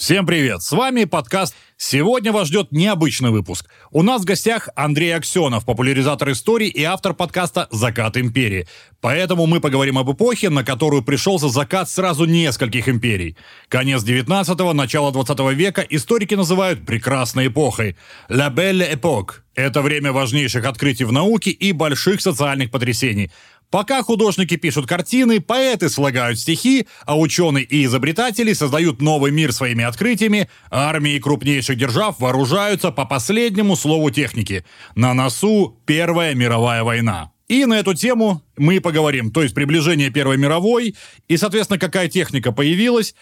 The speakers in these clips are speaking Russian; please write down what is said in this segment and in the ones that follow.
Всем привет! С вами подкаст Сегодня вас ждет необычный выпуск. У нас в гостях Андрей Аксенов, популяризатор истории и автор подкаста «Закат империи». Поэтому мы поговорим об эпохе, на которую пришелся закат сразу нескольких империй. Конец 19-го, начало 20 века историки называют прекрасной эпохой. «La belle époque» — это время важнейших открытий в науке и больших социальных потрясений. Пока художники пишут картины, поэты слагают стихи, а ученые и изобретатели создают новый мир своими открытиями, армии крупнейших держав вооружаются по последнему слову техники. На носу Первая мировая война. И на эту тему мы поговорим, то есть приближение Первой мировой, и, соответственно, какая техника появилась,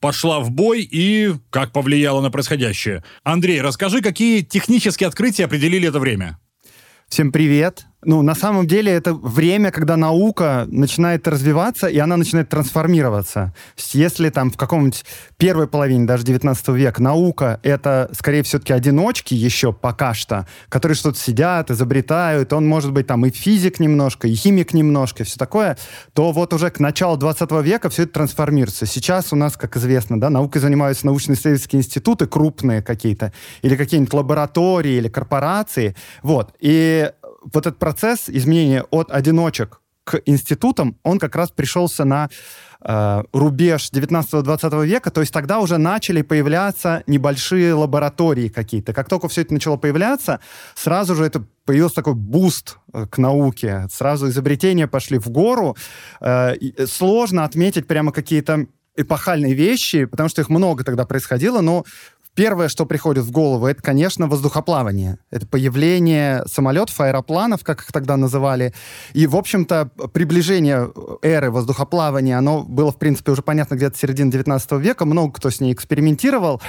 пошла в бой и как повлияла на происходящее. Андрей, расскажи, какие технические открытия определили это время? Всем привет. Ну, на самом деле это время, когда наука начинает развиваться, и она начинает трансформироваться. Если там в каком-нибудь первой половине, даже 19 века, наука — это, скорее, все-таки одиночки еще пока что, которые что-то сидят, изобретают, он может быть там и физик немножко, и химик немножко, и все такое, то вот уже к началу 20 века все это трансформируется. Сейчас у нас, как известно, да, наукой занимаются научно-исследовательские институты крупные какие-то, или какие-нибудь лаборатории, или корпорации, вот. И вот этот процесс изменения от одиночек к институтам, он как раз пришелся на э, рубеж 19-20 века, то есть тогда уже начали появляться небольшие лаборатории какие-то. Как только все это начало появляться, сразу же это появился такой буст э, к науке, сразу изобретения пошли в гору. Э, сложно отметить прямо какие-то эпохальные вещи, потому что их много тогда происходило, но Первое, что приходит в голову, это, конечно, воздухоплавание. Это появление самолетов, аэропланов, как их тогда называли. И, в общем-то, приближение эры воздухоплавания, оно было, в принципе, уже понятно где-то середина 19 века. Много кто с ней экспериментировал.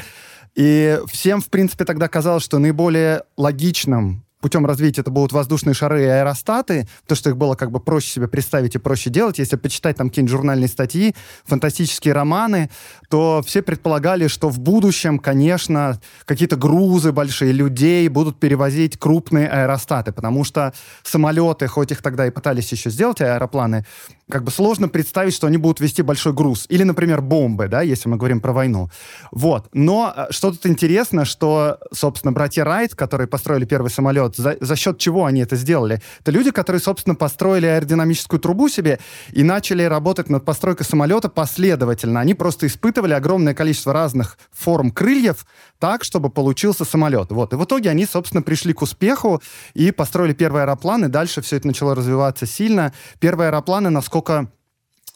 И всем, в принципе, тогда казалось, что наиболее логичным путем развития это будут воздушные шары и аэростаты, то, что их было как бы проще себе представить и проще делать. Если почитать там какие-нибудь журнальные статьи, фантастические романы, то все предполагали, что в будущем, конечно, какие-то грузы большие людей будут перевозить крупные аэростаты, потому что самолеты, хоть их тогда и пытались еще сделать, аэропланы, как бы сложно представить, что они будут вести большой груз. Или, например, бомбы, да, если мы говорим про войну. Вот. Но э, что тут интересно, что, собственно, братья Райт, которые построили первый самолет, за, за счет чего они это сделали? Это люди, которые, собственно, построили аэродинамическую трубу себе и начали работать над постройкой самолета последовательно. Они просто испытывали огромное количество разных форм крыльев так, чтобы получился самолет. Вот. И в итоге они, собственно, пришли к успеху и построили первый аэроплан, и дальше все это начало развиваться сильно. Первые аэропланы, насколько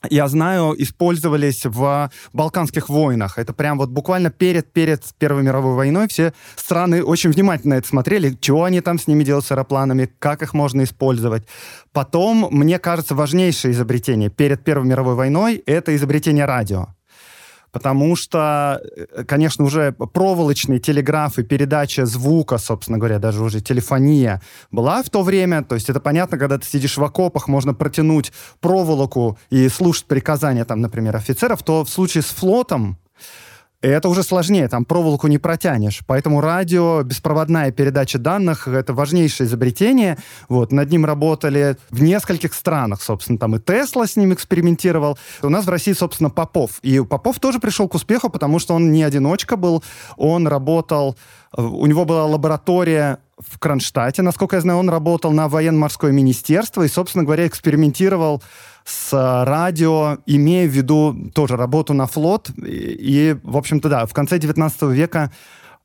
я знаю, использовались в Балканских войнах. Это прям вот буквально перед, перед Первой мировой войной все страны очень внимательно это смотрели, чего они там с ними делают с аэропланами, как их можно использовать. Потом, мне кажется, важнейшее изобретение перед Первой мировой войной — это изобретение радио потому что, э, конечно, уже проволочный телеграф и передача звука, собственно говоря, даже уже телефония была в то время. То есть это понятно, когда ты сидишь в окопах, можно протянуть проволоку и слушать приказания, там, например, офицеров, то в случае с флотом это уже сложнее, там проволоку не протянешь. Поэтому радио, беспроводная передача данных — это важнейшее изобретение. Вот, над ним работали в нескольких странах, собственно, там и Тесла с ним экспериментировал. У нас в России, собственно, Попов. И Попов тоже пришел к успеху, потому что он не одиночка был, он работал, у него была лаборатория в Кронштадте, насколько я знаю, он работал на военно-морское министерство и, собственно говоря, экспериментировал с радио, имея в виду тоже работу на флот. И, и в общем-то, да, в конце 19 века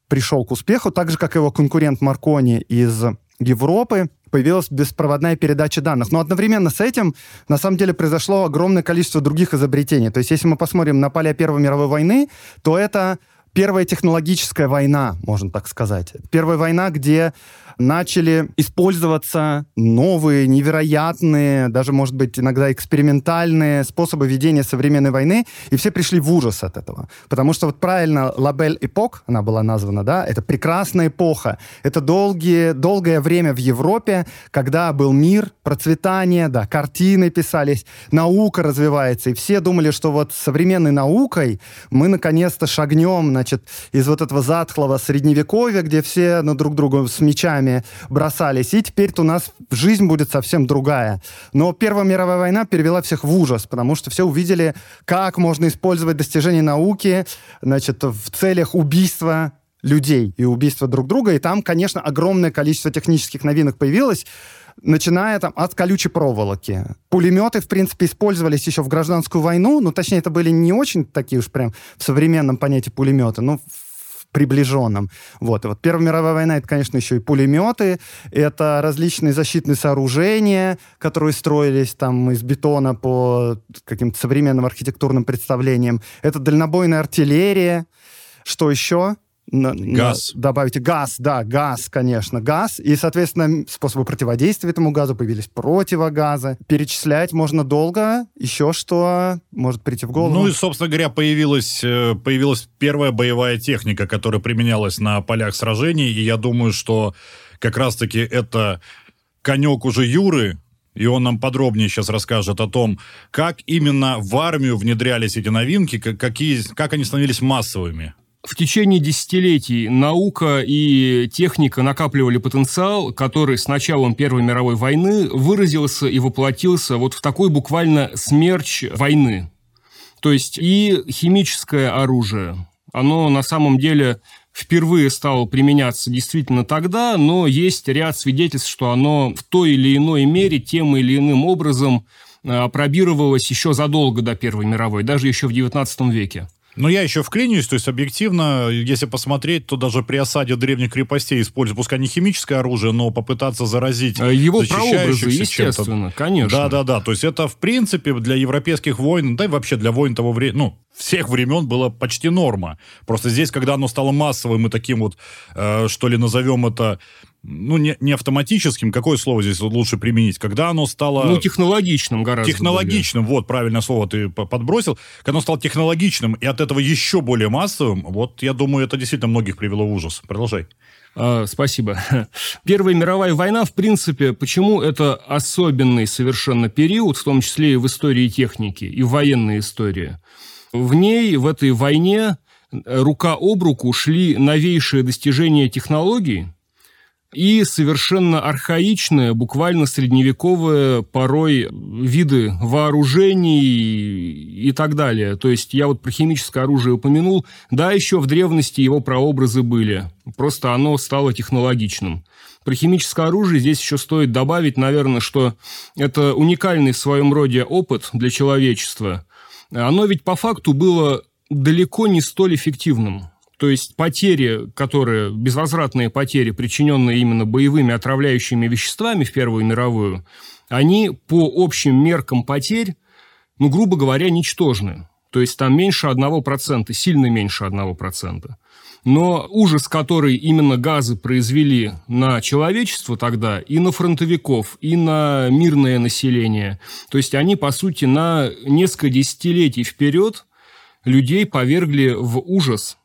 пришел к успеху, так же, как его конкурент Маркони из Европы, появилась беспроводная передача данных. Но одновременно с этим, на самом деле, произошло огромное количество других изобретений. То есть, если мы посмотрим на поля Первой мировой войны, то это первая технологическая война, можно так сказать. Первая война, где начали использоваться новые, невероятные, даже, может быть, иногда экспериментальные способы ведения современной войны, и все пришли в ужас от этого. Потому что вот правильно Лабель эпок, она была названа, да, это прекрасная эпоха. Это долгие, долгое время в Европе, когда был мир, процветание, да, картины писались, наука развивается, и все думали, что вот современной наукой мы наконец-то шагнем на значит, из вот этого затхлого средневековья, где все на друг друга с мечами бросались, и теперь-то у нас жизнь будет совсем другая. Но Первая мировая война перевела всех в ужас, потому что все увидели, как можно использовать достижения науки, значит, в целях убийства людей и убийства друг друга. И там, конечно, огромное количество технических новинок появилось, начиная там от колючей проволоки. Пулеметы, в принципе, использовались еще в гражданскую войну, ну, точнее, это были не очень такие уж прям в современном понятии пулеметы, но приближенном. Вот. И вот Первая мировая война, это, конечно, еще и пулеметы, это различные защитные сооружения, которые строились там из бетона по каким-то современным архитектурным представлениям. Это дальнобойная артиллерия. Что еще? Газ. На, добавите газ, да, газ, конечно, газ. И, соответственно, способы противодействия этому газу появились противогазы. Перечислять можно долго. Еще что может прийти в голову? Ну и, собственно говоря, появилась, э, появилась первая боевая техника, которая применялась на полях сражений. И я думаю, что как раз-таки это конек уже Юры, и он нам подробнее сейчас расскажет о том, как именно в армию внедрялись эти новинки, какие, как они становились массовыми в течение десятилетий наука и техника накапливали потенциал, который с началом Первой мировой войны выразился и воплотился вот в такой буквально смерч войны. То есть и химическое оружие, оно на самом деле впервые стало применяться действительно тогда, но есть ряд свидетельств, что оно в той или иной мере тем или иным образом э, опробировалось еще задолго до Первой мировой, даже еще в XIX веке. Но я еще вклинюсь, то есть объективно, если посмотреть, то даже при осаде древних крепостей используют, пускай не химическое оружие, но попытаться заразить а Его прообразы, естественно, конечно. Да-да-да, то есть это, в принципе, для европейских войн, да и вообще для войн того времени, ну, всех времен было почти норма. Просто здесь, когда оно стало массовым и таким вот, э, что ли, назовем это ну, не, не автоматическим, какое слово здесь лучше применить, когда оно стало... Ну, технологичным гораздо Технологичным, более. вот, правильное слово ты подбросил. Когда оно стало технологичным и от этого еще более массовым, вот, я думаю, это действительно многих привело в ужас. Продолжай. А, спасибо. Первая мировая война, в принципе, почему это особенный совершенно период, в том числе и в истории техники, и в военной истории. В ней, в этой войне, рука об руку шли новейшие достижения технологий, и совершенно архаичные, буквально средневековые порой виды вооружений и так далее. То есть я вот про химическое оружие упомянул. Да, еще в древности его прообразы были. Просто оно стало технологичным. Про химическое оружие здесь еще стоит добавить, наверное, что это уникальный в своем роде опыт для человечества. Оно ведь по факту было далеко не столь эффективным. То есть потери, которые, безвозвратные потери, причиненные именно боевыми отравляющими веществами в Первую мировую, они по общим меркам потерь, ну, грубо говоря, ничтожны. То есть там меньше 1%, сильно меньше 1%. Но ужас, который именно газы произвели на человечество тогда, и на фронтовиков, и на мирное население, то есть они, по сути, на несколько десятилетий вперед людей повергли в ужас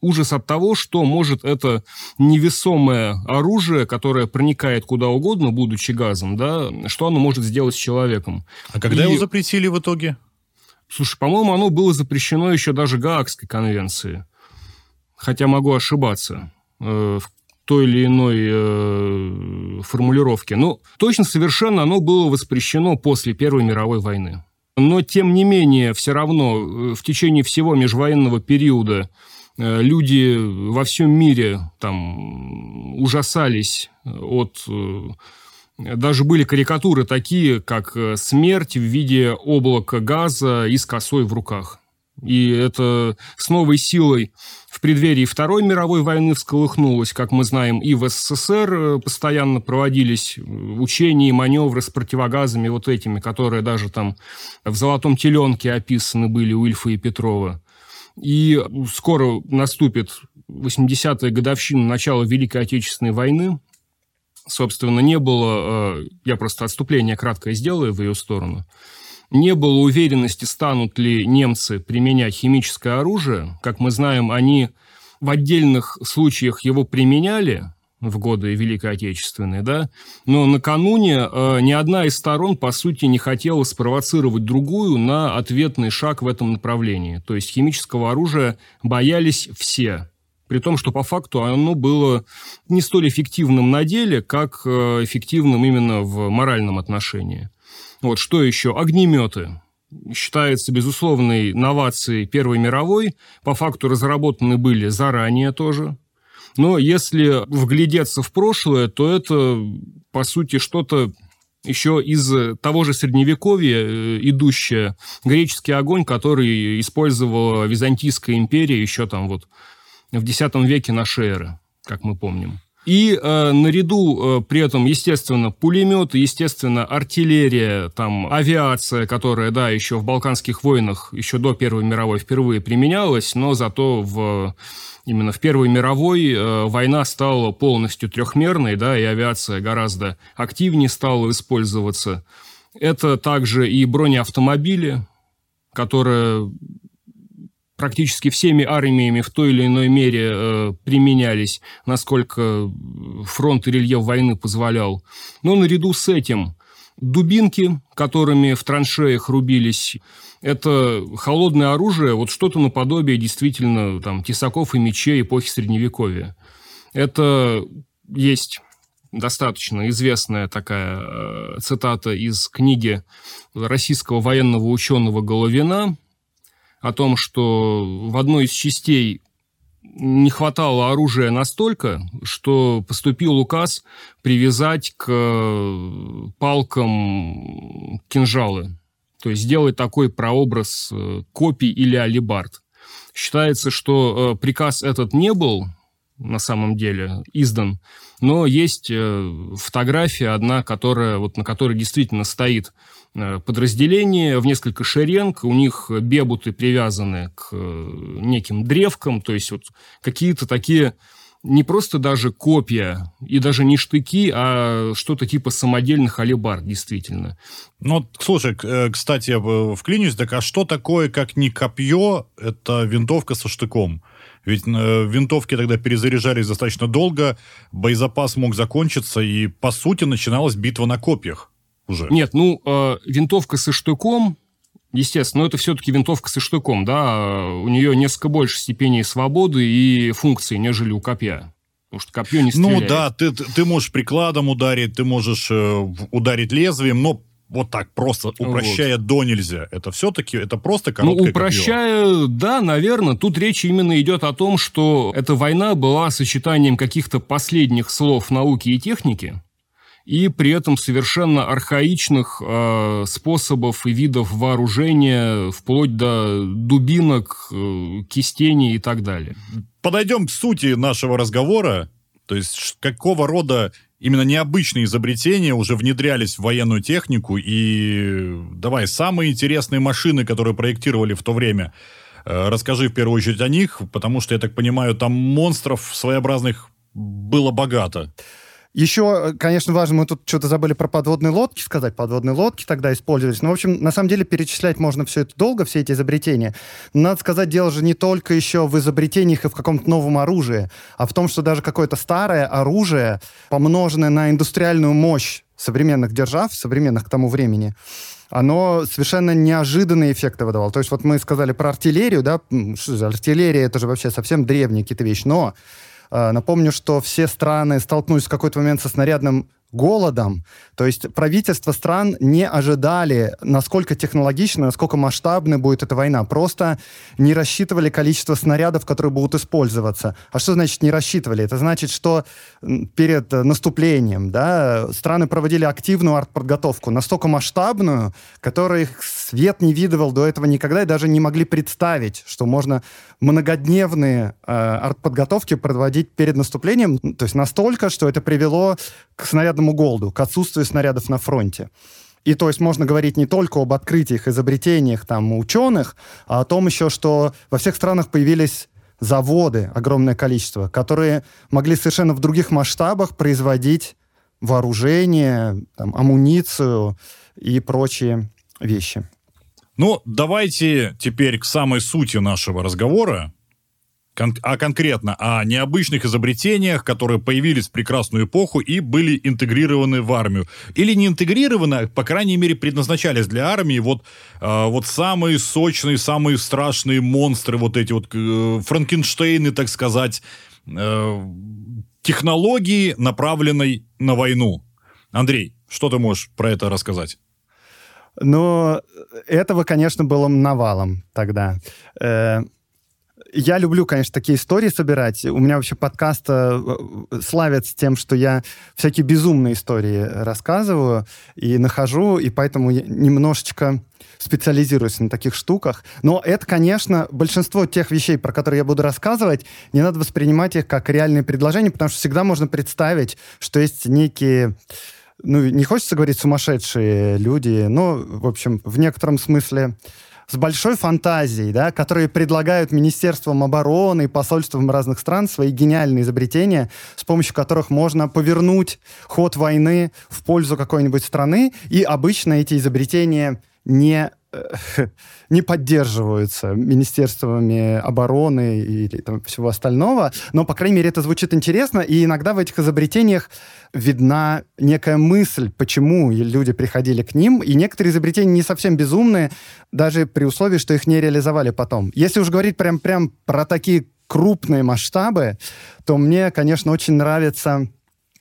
ужас от того, что может это невесомое оружие, которое проникает куда угодно, будучи газом, да, что оно может сделать с человеком. А когда И... его запретили в итоге? Слушай, по-моему, оно было запрещено еще даже Гаагской конвенции. Хотя могу ошибаться э, в той или иной э, формулировке. Но точно совершенно оно было воспрещено после Первой мировой войны. Но, тем не менее, все равно э, в течение всего межвоенного периода люди во всем мире там ужасались от... Даже были карикатуры такие, как смерть в виде облака газа и с косой в руках. И это с новой силой в преддверии Второй мировой войны всколыхнулось, как мы знаем, и в СССР постоянно проводились учения и маневры с противогазами вот этими, которые даже там в «Золотом теленке» описаны были у Ильфа и Петрова. И скоро наступит 80-я годовщина начала Великой Отечественной войны. Собственно, не было, э, я просто отступление краткое сделаю в ее сторону, не было уверенности, станут ли немцы применять химическое оружие. Как мы знаем, они в отдельных случаях его применяли, в годы Великой Отечественной, да, но накануне э, ни одна из сторон, по сути, не хотела спровоцировать другую на ответный шаг в этом направлении. То есть химического оружия боялись все, при том, что по факту оно было не столь эффективным на деле, как э, эффективным именно в моральном отношении. Вот что еще? Огнеметы считается безусловной новацией Первой мировой. По факту разработаны были заранее тоже. Но если вглядеться в прошлое, то это, по сути, что-то еще из того же Средневековья э, идущее греческий огонь, который использовала Византийская империя еще там вот в X веке нашей эры, как мы помним. И э, наряду э, при этом, естественно, пулеметы, естественно, артиллерия, там, авиация, которая, да, еще в Балканских войнах, еще до Первой мировой впервые применялась, но зато в именно в Первой мировой э, война стала полностью трехмерной, да, и авиация гораздо активнее стала использоваться. Это также и бронеавтомобили, которые практически всеми армиями в той или иной мере э, применялись, насколько фронт и рельеф войны позволял. Но наряду с этим дубинки, которыми в траншеях рубились, это холодное оружие, вот что-то наподобие действительно там тесаков и мечей эпохи Средневековья. Это есть достаточно известная такая э, цитата из книги российского военного ученого Головина о том, что в одной из частей не хватало оружия настолько, что поступил указ привязать к э, палкам кинжалы. То есть сделать такой прообраз э, копий или алибард. Считается, что э, приказ этот не был на самом деле издан, но есть фотография одна, которая, вот, на которой действительно стоит Э, подразделения в несколько шеренг, у них бебуты привязаны к э, неким древкам, то есть вот какие-то такие не просто даже копья и даже не штыки, а что-то типа самодельных алибар, действительно. Ну, слушай, э, кстати, вклинюсь, так а что такое, как не копье, это винтовка со штыком? Ведь винтовки тогда перезаряжались достаточно долго, боезапас мог закончиться, и, по сути, начиналась битва на копьях уже. Нет, ну, э, винтовка со штыком, естественно, но это все-таки винтовка со штыком, да, у нее несколько больше степеней свободы и функций, нежели у копья. Потому что копье не стреляет. Ну да, ты, ты можешь прикладом ударить, ты можешь э, ударить лезвием, но вот так просто упрощая вот. до нельзя. Это все-таки, это просто короткое Ну, упрощая, копье. да, наверное. Тут речь именно идет о том, что эта война была сочетанием каких-то последних слов науки и техники, и при этом совершенно архаичных э, способов и видов вооружения, вплоть до дубинок, э, кистеней и так далее. Подойдем к сути нашего разговора. То есть какого рода именно необычные изобретения уже внедрялись в военную технику. И давай, самые интересные машины, которые проектировали в то время, э, расскажи в первую очередь о них, потому что, я так понимаю, там монстров своеобразных было богато. Еще, э, конечно, важно, мы тут что-то забыли про подводные лодки сказать. Подводные лодки тогда использовались. Но, ну, в общем, на самом деле перечислять можно все это долго, все эти изобретения. Надо сказать, дело же не только еще в изобретениях и в каком-то новом оружии, а в том, что даже какое-то старое оружие, помноженное на индустриальную мощь современных держав, современных к тому времени, оно совершенно неожиданные эффекты выдавало. То есть вот мы сказали про артиллерию, да, артиллерия это же вообще совсем древние какие-то вещи, но напомню, что все страны столкнулись в какой-то момент со снарядным голодом. То есть правительства стран не ожидали, насколько технологично, насколько масштабной будет эта война. Просто не рассчитывали количество снарядов, которые будут использоваться. А что значит не рассчитывали? Это значит, что перед наступлением да, страны проводили активную артподготовку, настолько масштабную, которую свет не видывал до этого никогда и даже не могли представить, что можно многодневные э, артподготовки проводить перед наступлением. То есть настолько, что это привело к снарядному голоду, к отсутствию снарядов на фронте. И то есть можно говорить не только об открытиях, изобретениях там ученых, а о том еще, что во всех странах появились заводы, огромное количество, которые могли совершенно в других масштабах производить вооружение, там, амуницию и прочие вещи. Ну, давайте теперь к самой сути нашего разговора, кон- а конкретно о необычных изобретениях, которые появились в прекрасную эпоху и были интегрированы в армию. Или не интегрированы, а, по крайней мере, предназначались для армии. Вот, э, вот самые сочные, самые страшные монстры, вот эти вот э, Франкенштейны, так сказать, э, технологии, направленной на войну. Андрей, что ты можешь про это рассказать? Но этого, конечно, было навалом тогда. Э, я люблю, конечно, такие истории собирать. У меня вообще подкаст э, славится тем, что я всякие безумные истории рассказываю и нахожу, и поэтому немножечко специализируюсь на таких штуках. Но это, конечно, большинство тех вещей, про которые я буду рассказывать, не надо воспринимать их как реальные предложения, потому что всегда можно представить, что есть некие ну, не хочется говорить сумасшедшие люди, но, в общем, в некотором смысле с большой фантазией, да, которые предлагают Министерствам обороны и посольствам разных стран свои гениальные изобретения, с помощью которых можно повернуть ход войны в пользу какой-нибудь страны, и обычно эти изобретения не не поддерживаются министерствами обороны или там, всего остального, но, по крайней мере, это звучит интересно, и иногда в этих изобретениях видна некая мысль, почему люди приходили к ним, и некоторые изобретения не совсем безумные, даже при условии, что их не реализовали потом. Если уж говорить прям, прям про такие крупные масштабы, то мне, конечно, очень нравятся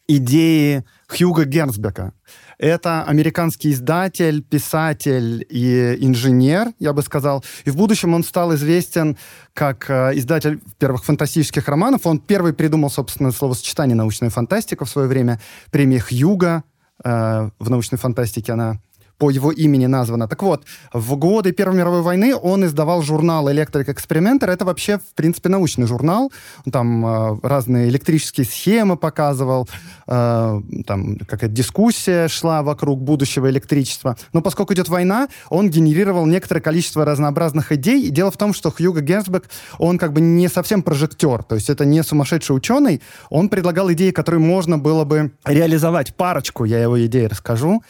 идеи Хьюга Гернсбека. Это американский издатель, писатель и инженер, я бы сказал. И в будущем он стал известен как э, издатель первых фантастических романов. Он первый придумал, собственно, словосочетание «научная фантастика» в свое время. Премия Хьюга э, в научной фантастике она по его имени названа. Так вот, в годы Первой мировой войны он издавал журнал «Электрик Экспериментер». Это вообще, в принципе, научный журнал. Он там э, разные электрические схемы показывал, э, там какая-то дискуссия шла вокруг будущего электричества. Но поскольку идет война, он генерировал некоторое количество разнообразных идей. И дело в том, что Хьюго Герцбек, он как бы не совсем прожектор, то есть это не сумасшедший ученый. Он предлагал идеи, которые можно было бы реализовать. Парочку я его идей расскажу.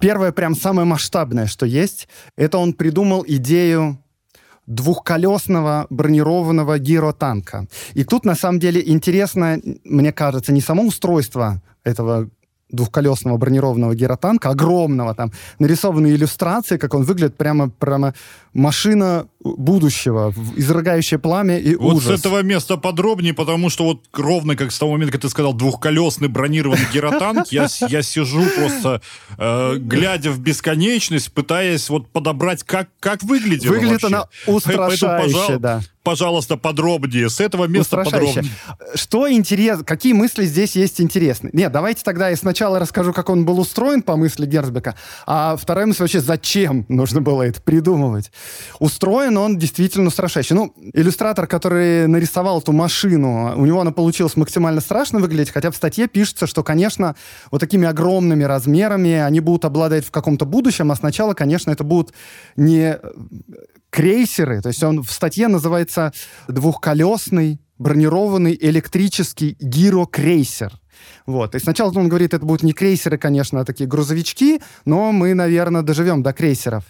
Первое, прям самое масштабное, что есть, это он придумал идею двухколесного бронированного гиротанка. И тут, на самом деле, интересно, мне кажется, не само устройство этого двухколесного бронированного геротанка, огромного, там нарисованы иллюстрации, как он выглядит, прямо, прямо машина будущего, изрыгающая пламя и вот ужас. Вот с этого места подробнее, потому что вот ровно как с того момента, как ты сказал, двухколесный бронированный геротанк, я, я сижу просто, э, глядя в бесконечность, пытаясь вот подобрать, как, как выглядит Выглядит она устрашающе, Поэтому, да пожалуйста, подробнее. С этого места подробнее. Что интересно? Какие мысли здесь есть интересные? Нет, давайте тогда я сначала расскажу, как он был устроен по мысли Герцбека, а вторая мысль вообще, зачем нужно было это придумывать. Устроен он действительно страшащий. Ну, иллюстратор, который нарисовал эту машину, у него она получилась максимально страшно выглядеть, хотя в статье пишется, что, конечно, вот такими огромными размерами они будут обладать в каком-то будущем, а сначала, конечно, это будут не крейсеры, то есть он в статье называется двухколесный бронированный электрический гирокрейсер. Вот. И сначала он говорит, это будут не крейсеры, конечно, а такие грузовички, но мы, наверное, доживем до крейсеров.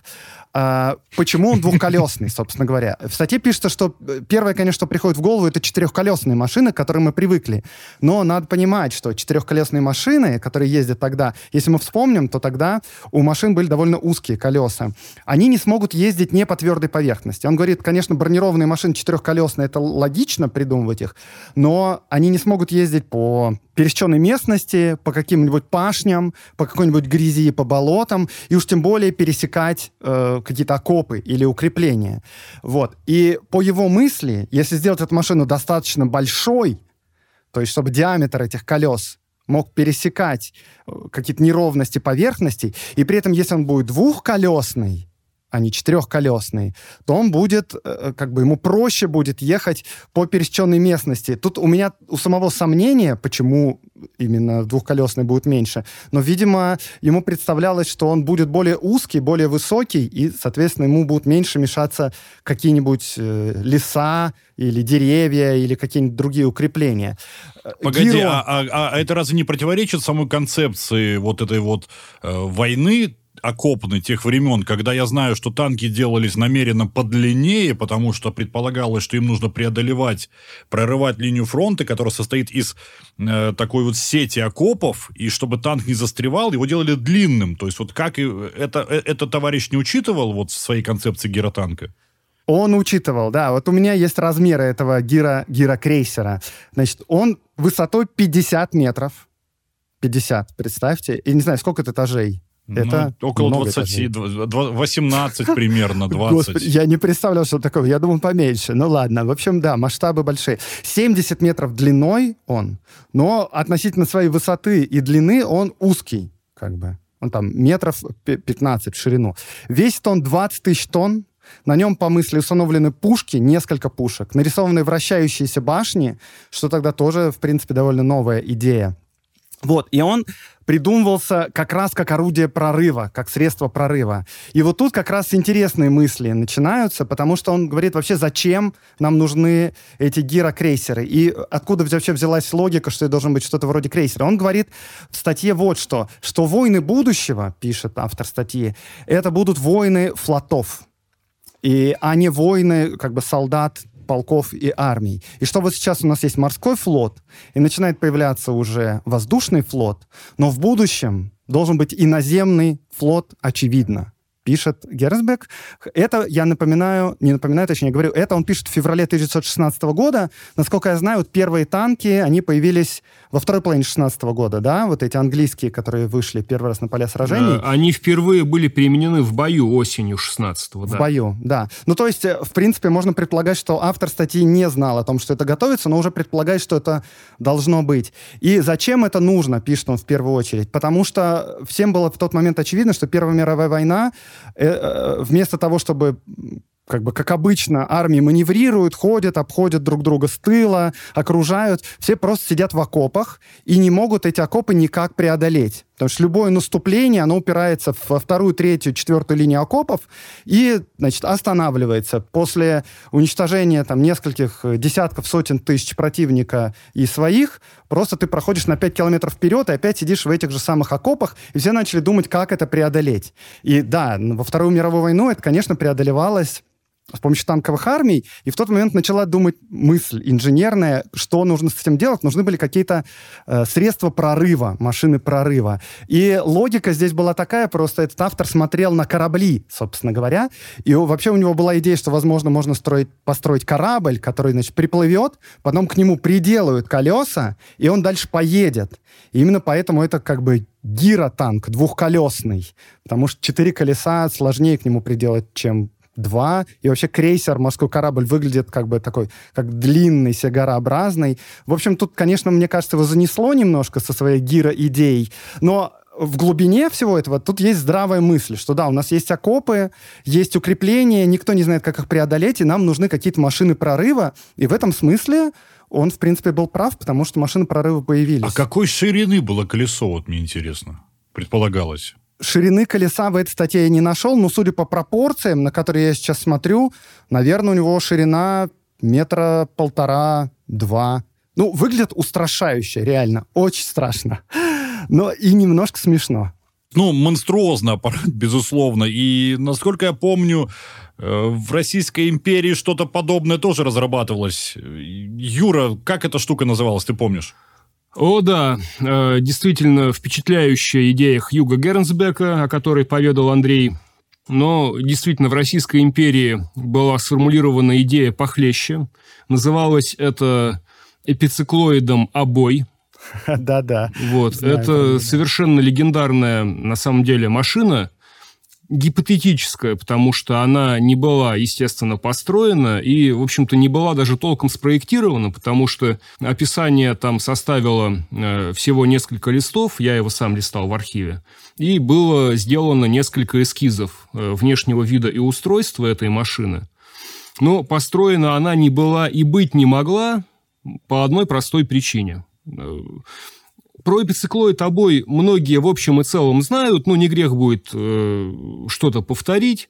А, почему он двухколесный, собственно говоря? В статье пишется, что э, первое, конечно, что приходит в голову, это четырехколесные машины, к которым мы привыкли. Но надо понимать, что четырехколесные машины, которые ездят тогда, если мы вспомним, то тогда у машин были довольно узкие колеса. Они не смогут ездить не по твердой поверхности. Он говорит, конечно, бронированные машины четырехколесные, это логично придумывать их, но они не смогут ездить по пересеченной местности, по каким-нибудь пашням, по какой-нибудь грязи, по болотам, и уж тем более пересекать э, какие-то окопы или укрепления. Вот. И по его мысли, если сделать эту машину достаточно большой, то есть чтобы диаметр этих колес мог пересекать э, какие-то неровности поверхностей, и при этом, если он будет двухколесный, а не четырехколесный, то он будет, э, как бы ему проще будет ехать по пересеченной местности. Тут у меня у самого сомнения, почему именно двухколесный будет меньше. Но, видимо, ему представлялось, что он будет более узкий, более высокий, и, соответственно, ему будут меньше мешаться какие-нибудь э, леса или деревья, или какие-нибудь другие укрепления. Э, Погоди, Гиро... а, а, а это разве не противоречит самой концепции вот этой вот э, войны окопный тех времен, когда я знаю, что танки делались намеренно подлиннее, потому что предполагалось, что им нужно преодолевать, прорывать линию фронта, которая состоит из э, такой вот сети окопов, и чтобы танк не застревал, его делали длинным. То есть вот как и это, э, это товарищ не учитывал вот в своей концепции гиротанка? Он учитывал, да. Вот у меня есть размеры этого гиро, гирокрейсера. Значит, он высотой 50 метров. 50, представьте. И не знаю, сколько это этажей. Ну, Это около много 20, этажей. 18 примерно, 20. Господи, я не представлял, что такое. Я думал, поменьше. Ну ладно. В общем, да, масштабы большие. 70 метров длиной он, но относительно своей высоты и длины он узкий, как бы. Он там метров пи- 15 в ширину. Весит он 20 тысяч тонн. На нем, по мысли, установлены пушки, несколько пушек, нарисованы вращающиеся башни, что тогда тоже, в принципе, довольно новая идея. Вот, и он придумывался как раз как орудие прорыва, как средство прорыва. И вот тут как раз интересные мысли начинаются, потому что он говорит вообще, зачем нам нужны эти гирокрейсеры, и откуда вообще взялась логика, что это должен быть что-то вроде крейсера. Он говорит в статье вот что, что войны будущего, пишет автор статьи, это будут войны флотов, и, а войны как бы солдат полков и армий. И что вот сейчас у нас есть морской флот, и начинает появляться уже воздушный флот, но в будущем должен быть и наземный флот, очевидно пишет Герцбек. Это, я напоминаю, не напоминаю, точнее говорю, это он пишет в феврале 1916 года. Насколько я знаю, вот первые танки, они появились во второй половине 16 года, да, вот эти английские, которые вышли первый раз на поля сражений. Э, Они впервые были применены в бою осенью 16-го, В да. бою, да. Ну, то есть, э, в принципе, можно предполагать, что автор статьи не знал о том, что это готовится, но уже предполагает, что это должно быть. И зачем это нужно, пишет он в первую очередь? Потому что всем было в тот момент очевидно, что Первая мировая война, э, э, вместо того, чтобы как бы, как обычно, армии маневрируют, ходят, обходят друг друга с тыла, окружают. Все просто сидят в окопах и не могут эти окопы никак преодолеть. Потому что любое наступление, оно упирается во вторую, третью, четвертую линию окопов и, значит, останавливается. После уничтожения там нескольких э, десятков, сотен тысяч противника и своих, просто ты проходишь на 5 километров вперед и опять сидишь в этих же самых окопах, и все начали думать, как это преодолеть. И да, во Вторую мировую войну это, конечно, преодолевалось с помощью танковых армий, и в тот момент начала думать мысль инженерная, что нужно с этим делать. Нужны были какие-то э, средства прорыва, машины прорыва. И логика здесь была такая, просто этот автор смотрел на корабли, собственно говоря, и вообще у него была идея, что, возможно, можно строить, построить корабль, который, значит, приплывет, потом к нему приделают колеса, и он дальше поедет. И именно поэтому это как бы гиротанк двухколесный, потому что четыре колеса сложнее к нему приделать, чем два. И вообще крейсер, морской корабль выглядит как бы такой, как длинный, сигарообразный. В общем, тут, конечно, мне кажется, его занесло немножко со своей гиро-идеей, но в глубине всего этого тут есть здравая мысль, что да, у нас есть окопы, есть укрепления, никто не знает, как их преодолеть, и нам нужны какие-то машины прорыва. И в этом смысле он, в принципе, был прав, потому что машины прорыва появились. А какой ширины было колесо, вот мне интересно, предполагалось? Ширины колеса в этой статье я не нашел, но судя по пропорциям, на которые я сейчас смотрю, наверное, у него ширина метра полтора-два. Ну, выглядит устрашающе, реально. Очень страшно. Но и немножко смешно. Ну, монструозно аппарат, безусловно. И, насколько я помню, э, в Российской империи что-то подобное тоже разрабатывалось. Юра, как эта штука называлась, ты помнишь? О, да, э, действительно впечатляющая идея Хьюга Гернсбека, о которой поведал Андрей. Но действительно в Российской империи была сформулирована идея похлеще. Называлось это эпициклоидом обой. Да-да. Вот. Знаю, это совершенно легендарная, на самом деле, машина, гипотетическая, потому что она не была, естественно, построена и, в общем-то, не была даже толком спроектирована, потому что описание там составило э, всего несколько листов, я его сам листал в архиве, и было сделано несколько эскизов э, внешнего вида и устройства этой машины. Но построена она не была и быть не могла по одной простой причине. Э, Про эпициклоид обой многие в общем и целом знают, но не грех будет э, что-то повторить.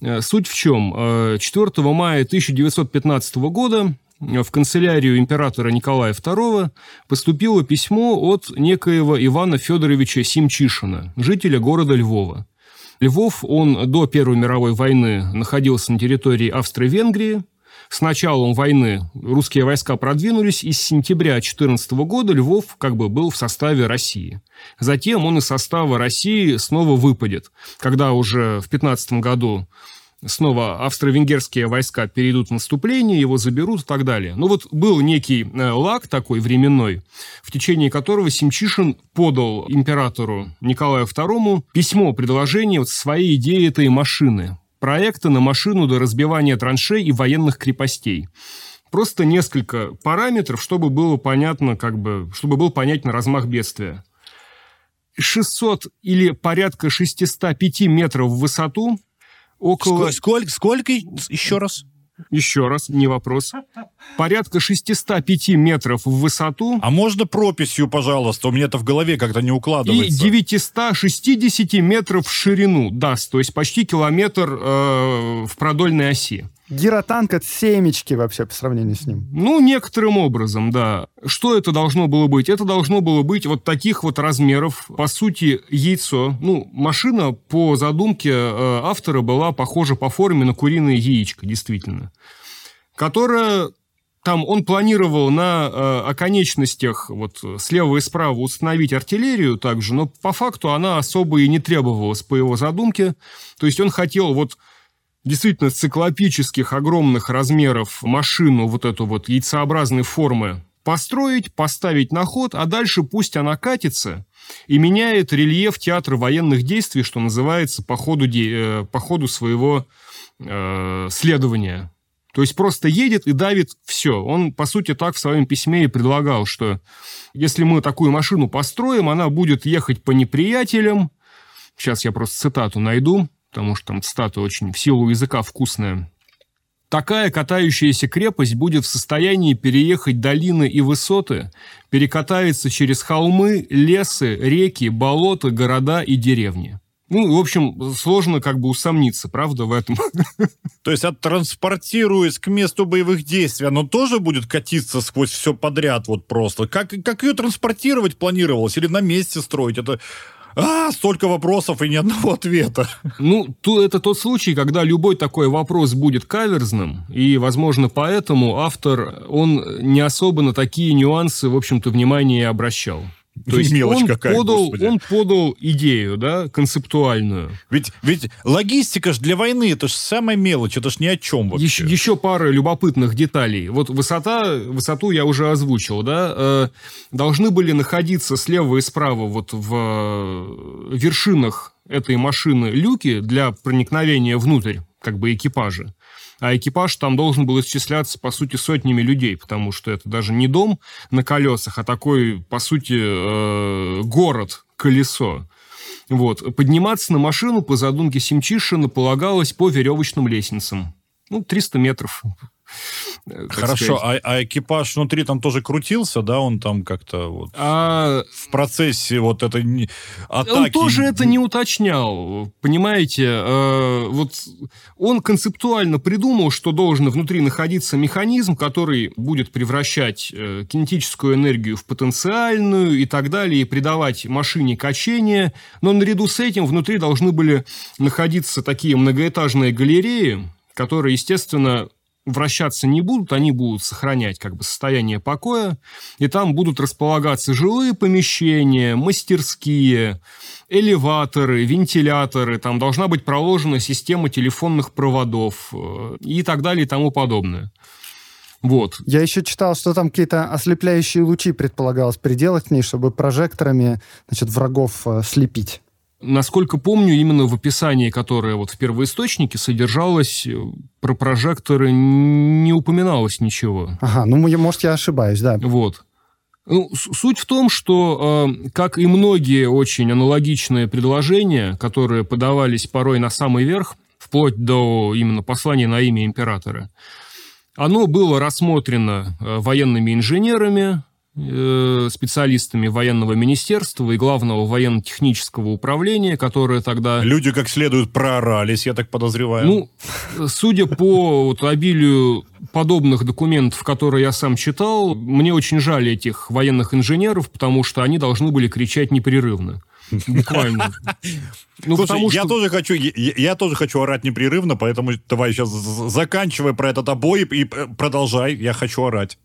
Э, Суть в чем? Э, 4 мая 1915 года э, в канцелярию императора Николая II поступило письмо от некоего Ивана Федоровича Симчишина, жителя города Львова. Львов, он до Первой мировой войны находился на территории Австро-Венгрии. С началом войны русские войска продвинулись, и с сентября 2014 года Львов как бы был в составе России. Затем он из состава России снова выпадет, когда уже в 2015 году снова австро-венгерские войска перейдут в наступление, его заберут и так далее. Но вот был некий э, лаг такой временной, в течение которого Симчишин подал императору Николаю II письмо, предложение вот своей идеи этой машины, проекта на машину до разбивания траншей и военных крепостей. Просто несколько параметров, чтобы было понятно, как бы, чтобы был понятен размах бедствия. 600 или порядка 605 метров в высоту, около... Сколько, сколько еще раз? Еще раз, не вопрос. Порядка 605 метров в высоту. А можно прописью, пожалуйста? У меня это в голове как-то не укладывается. И 960 метров в ширину даст, то есть почти километр э, в продольной оси. Гиротанк от семечки вообще по сравнению с ним. Ну, некоторым образом, да. Что это должно было быть? Это должно было быть вот таких вот размеров, по сути, яйцо. Ну, машина по задумке э, автора была похожа по форме на куриное яичко, действительно. Которая там он планировал на э, оконечностях вот слева и справа установить артиллерию также, но по факту она особо и не требовалась по его задумке. То есть он хотел вот действительно циклопических огромных размеров машину вот эту вот яйцеобразной формы построить, поставить на ход, а дальше пусть она катится и меняет рельеф театра военных действий, что называется, по ходу, де... Э, по ходу своего э, следования. То есть просто едет и давит все. Он, по сути, так в своем письме и предлагал, что если мы такую машину построим, она будет ехать по неприятелям. Сейчас я просто цитату найду потому что там цитата очень в силу языка вкусная. Такая катающаяся крепость будет в состоянии переехать долины и высоты, перекатается через холмы, лесы, реки, болота, города и деревни. Ну, в общем, сложно как бы усомниться, правда, в этом. То есть, оттранспортируясь к месту боевых действий, оно тоже будет катиться сквозь все подряд вот просто? Как, как ее транспортировать планировалось? Или на месте строить? Это а, столько вопросов и ни одного ответа. Ну, то, это тот случай, когда любой такой вопрос будет каверзным, и, возможно, поэтому автор, он не особо на такие нюансы, в общем-то, внимание обращал. То есть Мелочь он какая, подал, он подал идею, да, концептуальную. Ведь, ведь логистика ж для войны, это же самая мелочь, это ж ни о чем вообще. Еще, еще пара любопытных деталей. Вот высота, высоту я уже озвучил, да, э, должны были находиться слева и справа вот в э, вершинах этой машины люки для проникновения внутрь, как бы экипажа а экипаж там должен был исчисляться, по сути, сотнями людей, потому что это даже не дом на колесах, а такой, по сути, э, город-колесо. Вот. Подниматься на машину по задумке Симчишина полагалось по веревочным лестницам. Ну, 300 метров Хорошо, а, а экипаж внутри там тоже крутился, да, он там как-то вот а... в процессе вот этой атаки... Он тоже это не уточнял, понимаете, э, вот он концептуально придумал, что должен внутри находиться механизм, который будет превращать э, кинетическую энергию в потенциальную и так далее, и придавать машине качение, но наряду с этим внутри должны были находиться такие многоэтажные галереи, которые, естественно, вращаться не будут, они будут сохранять как бы состояние покоя, и там будут располагаться жилые помещения, мастерские, элеваторы, вентиляторы, там должна быть проложена система телефонных проводов э, и так далее и тому подобное. Вот. Я еще читал, что там какие-то ослепляющие лучи предполагалось приделать к ней, чтобы прожекторами значит, врагов э, слепить. Насколько помню, именно в описании, которое вот в первоисточнике содержалось, э, про прожекторы не упоминалось ничего. Ага, ну, может, я ошибаюсь, да. Вот. Ну, суть в том, что, э, как и многие очень аналогичные предложения, которые подавались порой на самый верх, вплоть до именно послания на имя императора, оно было рассмотрено э, военными инженерами, специалистами военного министерства и главного военно-технического управления, которые тогда... Люди как следует проорались, я так подозреваю. Ну, судя по вот, обилию подобных документов, которые я сам читал, мне очень жаль этих военных инженеров, потому что они должны были кричать непрерывно. Буквально. Ну, Слушай, потому я, что... тоже хочу, я, я тоже хочу орать непрерывно, поэтому давай сейчас заканчивай про этот обои и продолжай. Я хочу орать.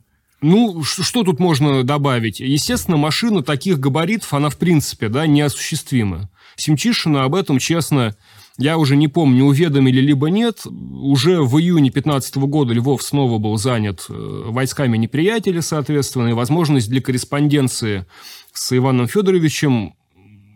Ну, что тут можно добавить? Естественно, машина таких габаритов, она в принципе, да, неосуществима. Семчишина об этом, честно, я уже не помню, уведомили либо нет. Уже в июне 2015 года Львов снова был занят э, войсками неприятеля, соответственно, и возможность для корреспонденции с Иваном Федоровичем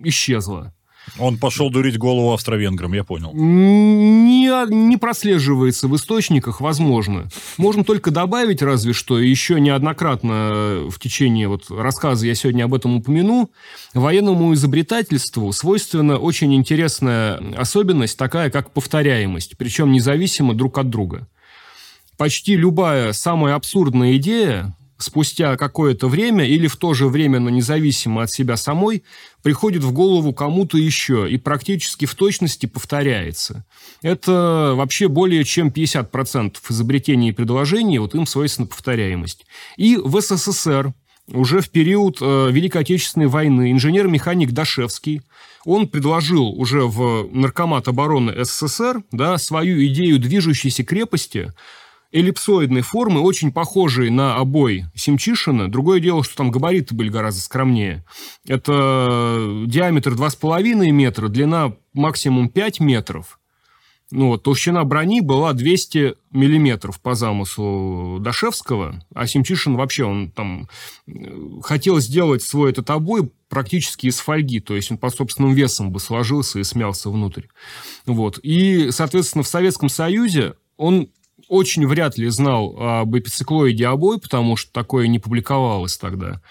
исчезла. Он пошел дурить голову австро-венграм, я понял. Не, не прослеживается в источниках, возможно. Можно только добавить, разве что, еще неоднократно в течение вот рассказа я сегодня об этом упомяну, военному изобретательству свойственна очень интересная особенность, такая как повторяемость, причем независимо друг от друга. Почти любая самая абсурдная идея спустя какое-то время или в то же время, но независимо от себя самой, приходит в голову кому-то еще и практически в точности повторяется. Это вообще более чем 50% изобретений и предложений, вот им свойственна повторяемость. И в СССР уже в период э, Великой Отечественной войны инженер-механик Дашевский он предложил уже в Наркомат обороны СССР да, свою идею движущейся крепости – эллипсоидной формы, очень похожей на обой Семчишина. Другое дело, что там габариты были гораздо скромнее. Это диаметр 2,5 метра, длина максимум 5 метров. Ну, вот, толщина брони была 200 миллиметров по замыслу Дашевского, а Семчишин вообще, он там э, хотел сделать свой этот обой практически из фольги, то есть он по собственным весам бы сложился и смялся внутрь. Вот. И, соответственно, в Советском Союзе он очень вряд ли знал об эпициклоиде обои, потому что такое не публиковалось тогда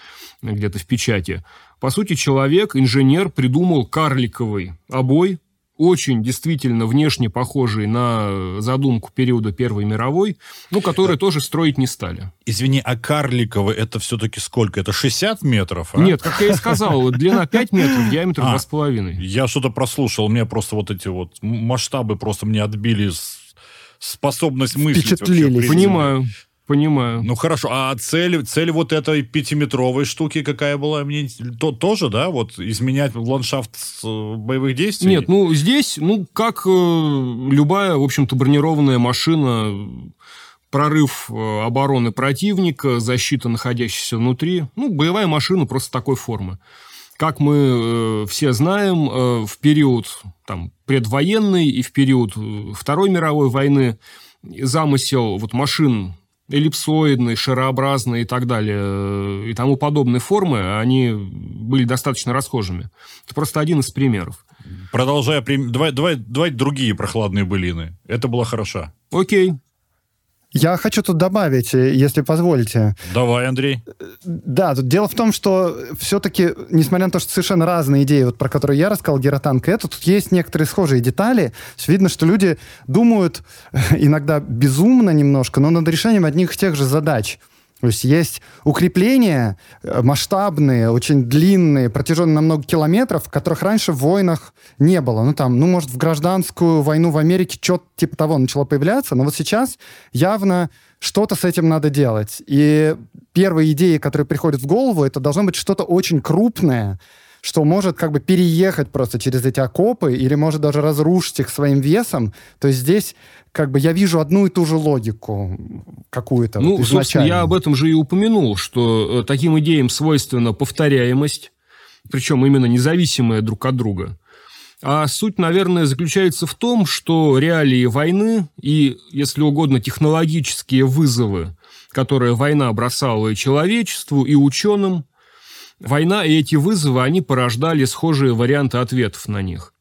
где-то в печати. По сути, человек, инженер, придумал карликовый обой, очень действительно внешне похожий на задумку периода Первой мировой, ну, который тоже строить не стали. Извини, а карликовый это все-таки сколько? Это 60 метров? А? Нет, как я и сказал, длина 5 метров, диаметр а, 2,5. Я что-то прослушал, у меня просто вот эти вот масштабы просто мне отбили с способность мыслить. Впечатлили. Понимаю. Понимаю. Ну хорошо, а цель, цель вот этой пятиметровой штуки какая была? Мне то, тоже, да, вот изменять ландшафт э, боевых действий? Нет, ну здесь, ну как э, любая, в общем-то, бронированная машина, прорыв э, обороны противника, защита находящаяся внутри, ну боевая машина просто такой формы. Как мы э, все знаем, э, в период там, предвоенный и в период э, Второй мировой войны замысел вот машин эллипсоидные, шарообразные и так далее, э, и тому подобные формы, они были достаточно расхожими. Это просто один из примеров. Продолжая, давай, давай, давай другие прохладные былины. Это было хорошо. Окей. Я хочу тут добавить, э, если позволите. Давай, Андрей. Да, тут дело в том, что все-таки, несмотря на то, что совершенно разные идеи, вот про которые я рассказал, Геротанка, это, тут есть некоторые схожие детали. Видно, что люди думают иногда безумно немножко, но над решением одних и тех же задач. То есть есть укрепления э, масштабные, очень длинные, протяженные на много километров, которых раньше в войнах не было. Ну, там, ну, может, в гражданскую войну в Америке что-то типа того начало появляться, но вот сейчас явно что-то с этим надо делать. И первые идеи, которые приходят в голову, это должно быть что-то очень крупное, что может как бы переехать просто через эти окопы или может даже разрушить их своим весом. То есть здесь как бы я вижу одну и ту же логику какую-то. Ну, вот, собственно, я об этом же и упомянул, что э, таким идеям свойственна повторяемость, причем именно независимая друг от друга. А суть, наверное, заключается в том, что реалии войны и, если угодно, технологические вызовы, которые война бросала и человечеству, и ученым, война и эти вызовы, они порождали схожие варианты ответов на них.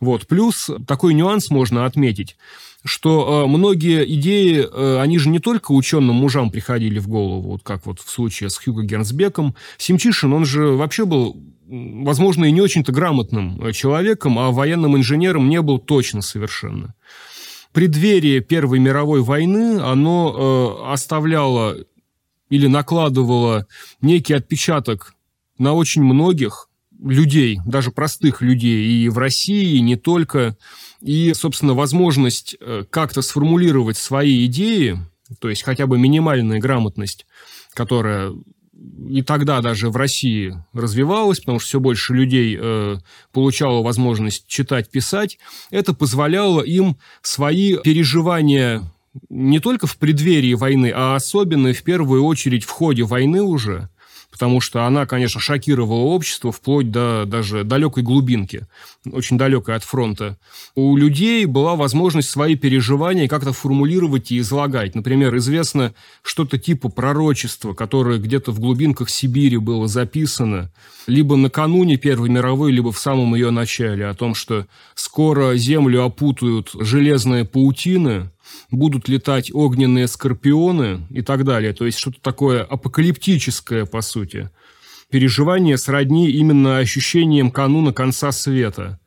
Вот. Плюс такой нюанс можно отметить – что э, многие идеи, э, они же не только ученым мужам приходили в голову, вот как вот в случае с Хьюго Гернсбеком. Симчишин, он же вообще был, возможно, и не очень-то грамотным э, человеком, а военным инженером не был точно совершенно. Преддверие Первой мировой войны, оно э, оставляло или накладывало некий отпечаток на очень многих людей, даже простых людей и в России, и не только. И, собственно, возможность э, как-то сформулировать свои идеи, то есть хотя бы минимальная грамотность, которая и тогда даже в России развивалось, потому что все больше людей э, получало возможность читать, писать, это позволяло им свои переживания не только в преддверии войны, а особенно в первую очередь в ходе войны уже потому что она, конечно, шокировала общество вплоть до даже далекой глубинки, очень далекой от фронта. У людей была возможность свои переживания как-то формулировать и излагать. Например, известно что-то типа пророчества, которое где-то в глубинках Сибири было записано, либо накануне Первой мировой, либо в самом ее начале, о том, что скоро землю опутают железные паутины, будут летать огненные скорпионы и так далее. То есть что-то такое апокалиптическое, по сути. Переживание сродни именно ощущением кануна конца света,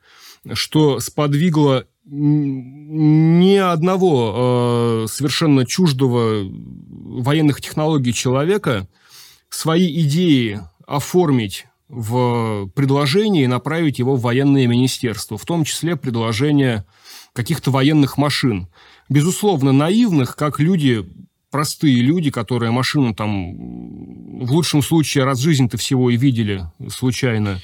что сподвигло ни одного э, совершенно чуждого военных технологий человека свои идеи оформить в предложение и направить его в военное министерство, в том числе предложение каких-то военных машин безусловно, наивных, как люди, простые люди, которые машину там в лучшем случае раз в жизни-то всего и видели случайно.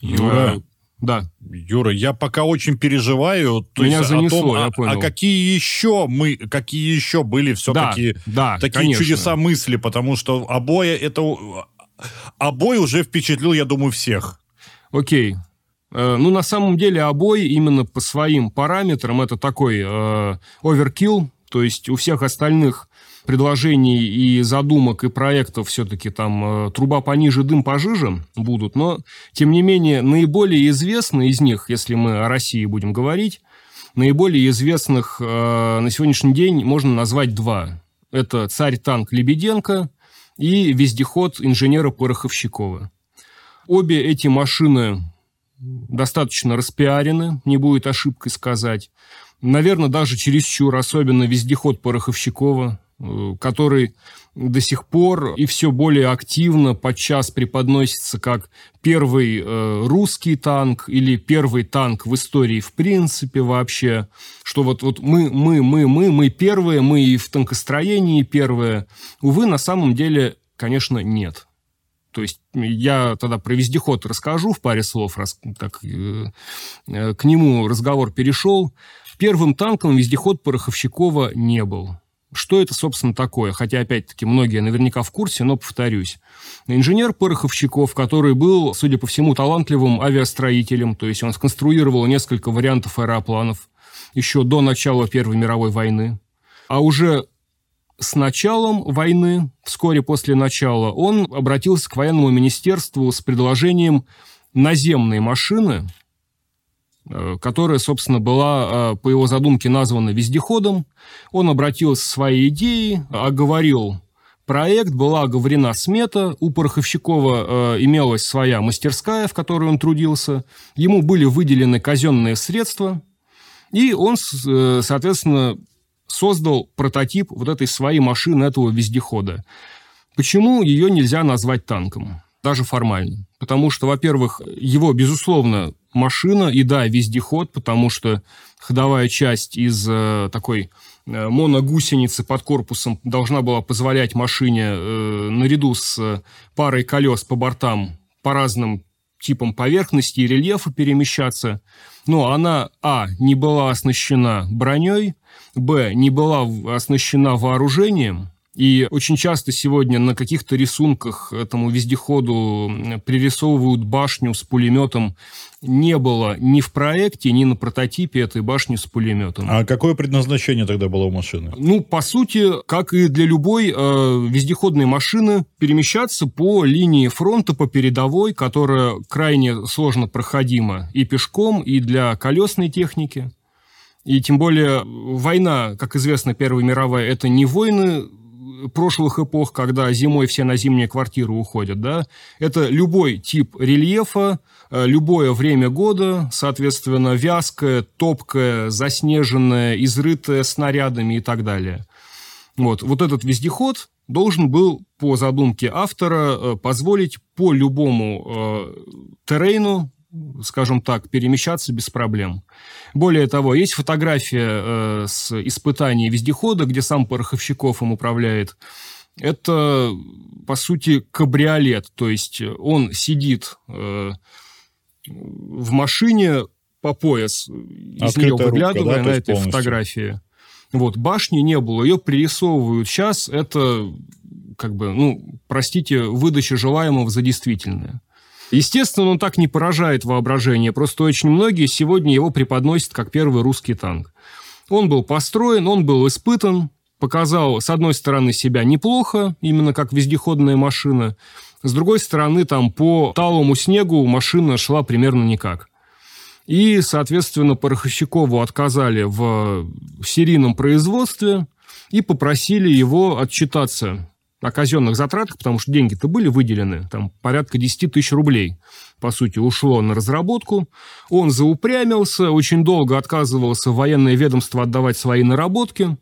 Юра, а, да. Юра, я пока очень переживаю. То Меня есть, занесло, о том, я а, понял. А какие еще мы, какие еще были все-таки да, да, такие конечно. чудеса мысли, потому что обои это обои уже впечатлил, я думаю, всех. Окей, ну, на самом деле, обои именно по своим параметрам это такой оверкилл, э, то есть у всех остальных предложений и задумок и проектов все-таки там э, труба пониже, дым пожиже будут, но, тем не менее, наиболее известные из них, если мы о России будем говорить, наиболее известных э, на сегодняшний день можно назвать два. Это царь-танк Лебеденко и вездеход инженера Пороховщикова. Обе эти машины достаточно распиарены, не будет ошибкой сказать. Наверное, даже чересчур, особенно вездеход Пороховщикова, э, который до сих пор и все более активно подчас преподносится как первый э, русский танк или первый танк в истории в принципе вообще, что вот, вот мы, мы, мы, мы, мы первые, мы и в танкостроении первые. Увы, на самом деле, конечно, нет. То есть я тогда про вездеход расскажу в паре слов, раз так э, э, к нему разговор перешел. Первым танком вездеход Пороховщикова не был. Что это, собственно, такое? Хотя, опять-таки, многие наверняка в курсе, но повторюсь. Инженер Пороховщиков, который был, судя по всему, талантливым авиастроителем, то есть он сконструировал несколько вариантов аэропланов еще до начала Первой мировой войны, а уже с началом войны, вскоре после начала, он обратился к военному министерству с предложением наземной машины, э, которая, собственно, была э, по его задумке названа вездеходом. Он обратился со своей идеей, оговорил проект, была оговорена смета. У Пороховщикова э, имелась своя мастерская, в которой он трудился. Ему были выделены казенные средства. И он, соответственно, создал прототип вот этой своей машины, этого вездехода. Почему ее нельзя назвать танком? Даже формально. Потому что, во-первых, его, безусловно, машина, и да, вездеход, потому что ходовая часть из э, такой э, моногусеницы под корпусом должна была позволять машине э, наряду с парой колес по бортам по разным типам поверхности и рельефа перемещаться. Но она, а, не была оснащена броней, б, не была оснащена вооружением, и очень часто сегодня на каких-то рисунках этому вездеходу пририсовывают башню с пулеметом. Не было ни в проекте, ни на прототипе этой башни с пулеметом. А какое предназначение тогда было у машины? Ну, по сути, как и для любой э, вездеходной машины, перемещаться по линии фронта, по передовой, которая крайне сложно проходима и пешком, и для колесной техники. И тем более война, как известно, Первая мировая, это не войны прошлых эпох, когда зимой все на зимние квартиры уходят, да, это любой тип рельефа, э, любое время года, соответственно, вязкое, топкое, заснеженное, изрытое снарядами и так далее. Вот, вот этот вездеход должен был, по задумке автора, э, позволить по любому э, террейну, скажем так, перемещаться без проблем. Более того, есть фотография э, с испытаний вездехода, где сам Пороховщиков им управляет. Это, по сути, кабриолет. То есть он сидит э, в машине по пояс, из Открытая нее выглядывая рубка, да, на этой полностью. фотографии. Вот, башни не было, ее пририсовывают сейчас, это, как бы, ну, простите, выдача желаемого за действительное. Естественно, он так не поражает воображение, просто очень многие сегодня его преподносят как первый русский танк. Он был построен, он был испытан, показал, с одной стороны, себя неплохо, именно как вездеходная машина, с другой стороны, там по талому снегу машина шла примерно никак. И, соответственно, Пороховщикову отказали в серийном производстве и попросили его отчитаться о казенных затратах, потому что деньги-то были выделены, там порядка 10 тысяч рублей, по сути, ушло на разработку. Он заупрямился, очень долго отказывался военное ведомство отдавать свои наработки.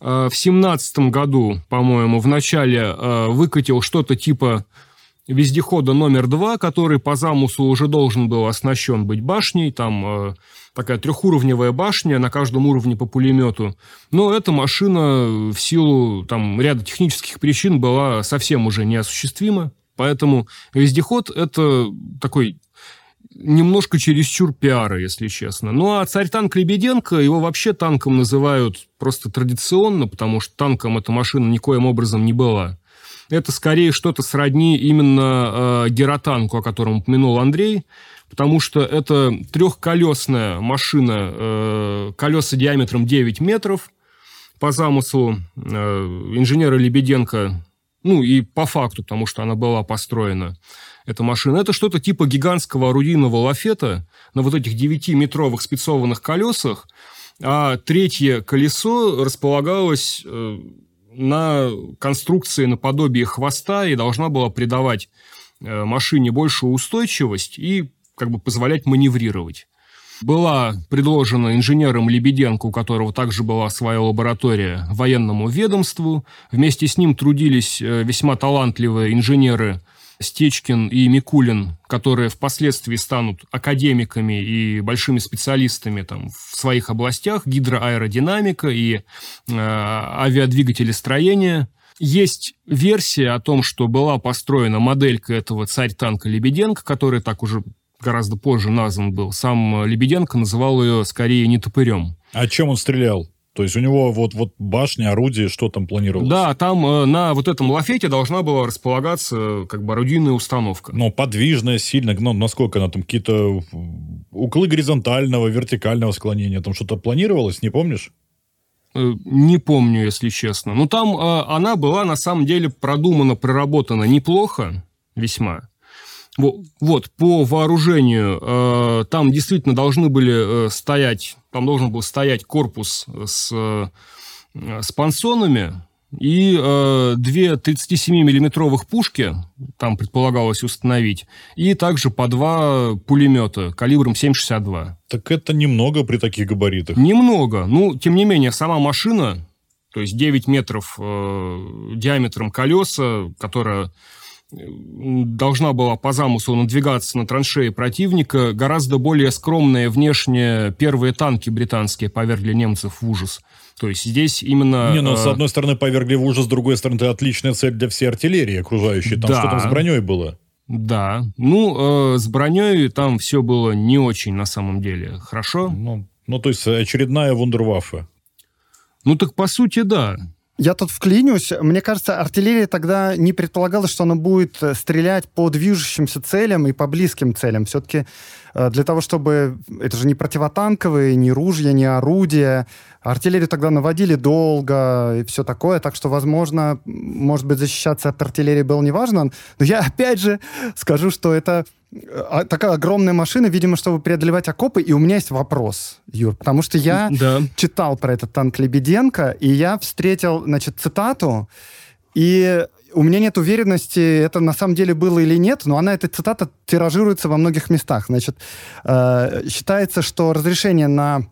А, в семнадцатом году, по-моему, в начале а, выкатил что-то типа вездехода номер два, который по замыслу уже должен был оснащен быть башней, там а, такая трехуровневая башня, на каждом уровне по пулемету. Но эта машина в силу там, ряда технических причин была совсем уже неосуществима. Поэтому вездеход – это такой немножко чересчур пиара, если честно. Ну, а царь-танк Лебеденко, его вообще танком называют просто традиционно, потому что танком эта машина никоим образом не была. Это скорее что-то сродни именно э, геротанку, о котором упомянул Андрей, потому что это трехколесная машина, э, колеса диаметром 9 метров. По замыслу э, инженера Лебеденко, ну и по факту, потому что она была построена, эта машина. Это что-то типа гигантского орудийного лафета на вот этих 9-метровых спецованных колесах, а третье колесо располагалось э, на конструкции наподобие хвоста и должна была придавать э, машине большую устойчивость и как бы позволять маневрировать. Была предложена инженером Лебеденко, у которого также была своя лаборатория, военному ведомству. Вместе с ним трудились э, весьма талантливые инженеры Стечкин и Микулин, которые впоследствии станут академиками и большими специалистами там, в своих областях, гидроаэродинамика и э, авиадвигатели строения. Есть версия о том, что была построена моделька этого царь-танка Лебеденко, который так уже гораздо позже назван был. Сам Лебеденко называл ее скорее не топырем. А чем он стрелял? То есть у него вот, вот башня, орудие, что там планировалось? Да, там э, на вот этом лафете должна была располагаться э, как бы орудийная установка. Но подвижная, сильно, ну, насколько она там какие-то углы горизонтального, вертикального склонения, там что-то планировалось, не помнишь? Э, не помню, если честно. Ну, там э, она была на самом деле продумана, проработана неплохо, весьма. Вот, по вооружению э, там действительно должны были э, стоять, там должен был стоять корпус с, э, с пансонами и э, две 37-миллиметровых пушки, там предполагалось установить, и также по два пулемета калибром 7,62. Так это немного при таких габаритах. Немного. Ну, тем не менее, сама машина, то есть 9 метров э, диаметром колеса, которая должна была по замыслу надвигаться на траншеи противника, гораздо более скромные внешне первые танки британские повергли немцев в ужас. То есть здесь именно... Не, ну, с э, одной стороны, повергли в ужас, с другой стороны, это отличная цель для всей артиллерии окружающей. Там да. что там с броней было? Да. Ну, э, с броней там все было не очень на самом деле. Хорошо? Ну, ну то есть очередная вундерваффе. Ну, так по сути, да. Я тут вклинюсь. Мне кажется, артиллерия тогда не предполагала, что она будет э, стрелять по движущимся целям и по близким целям. Все-таки э, для того, чтобы... Это же не противотанковые, не ружья, не орудия. Артиллерию тогда наводили долго и все такое. Так что, возможно, может быть, защищаться от артиллерии было неважно. Но я опять же скажу, что это а, такая огромная машина, видимо, чтобы преодолевать окопы. И у меня есть вопрос, Юр, потому что я да. читал про этот танк Лебеденко, и я встретил, значит, цитату, и у меня нет уверенности, это на самом деле было или нет, но она, эта цитата, тиражируется во многих местах. Значит, э, считается, что разрешение на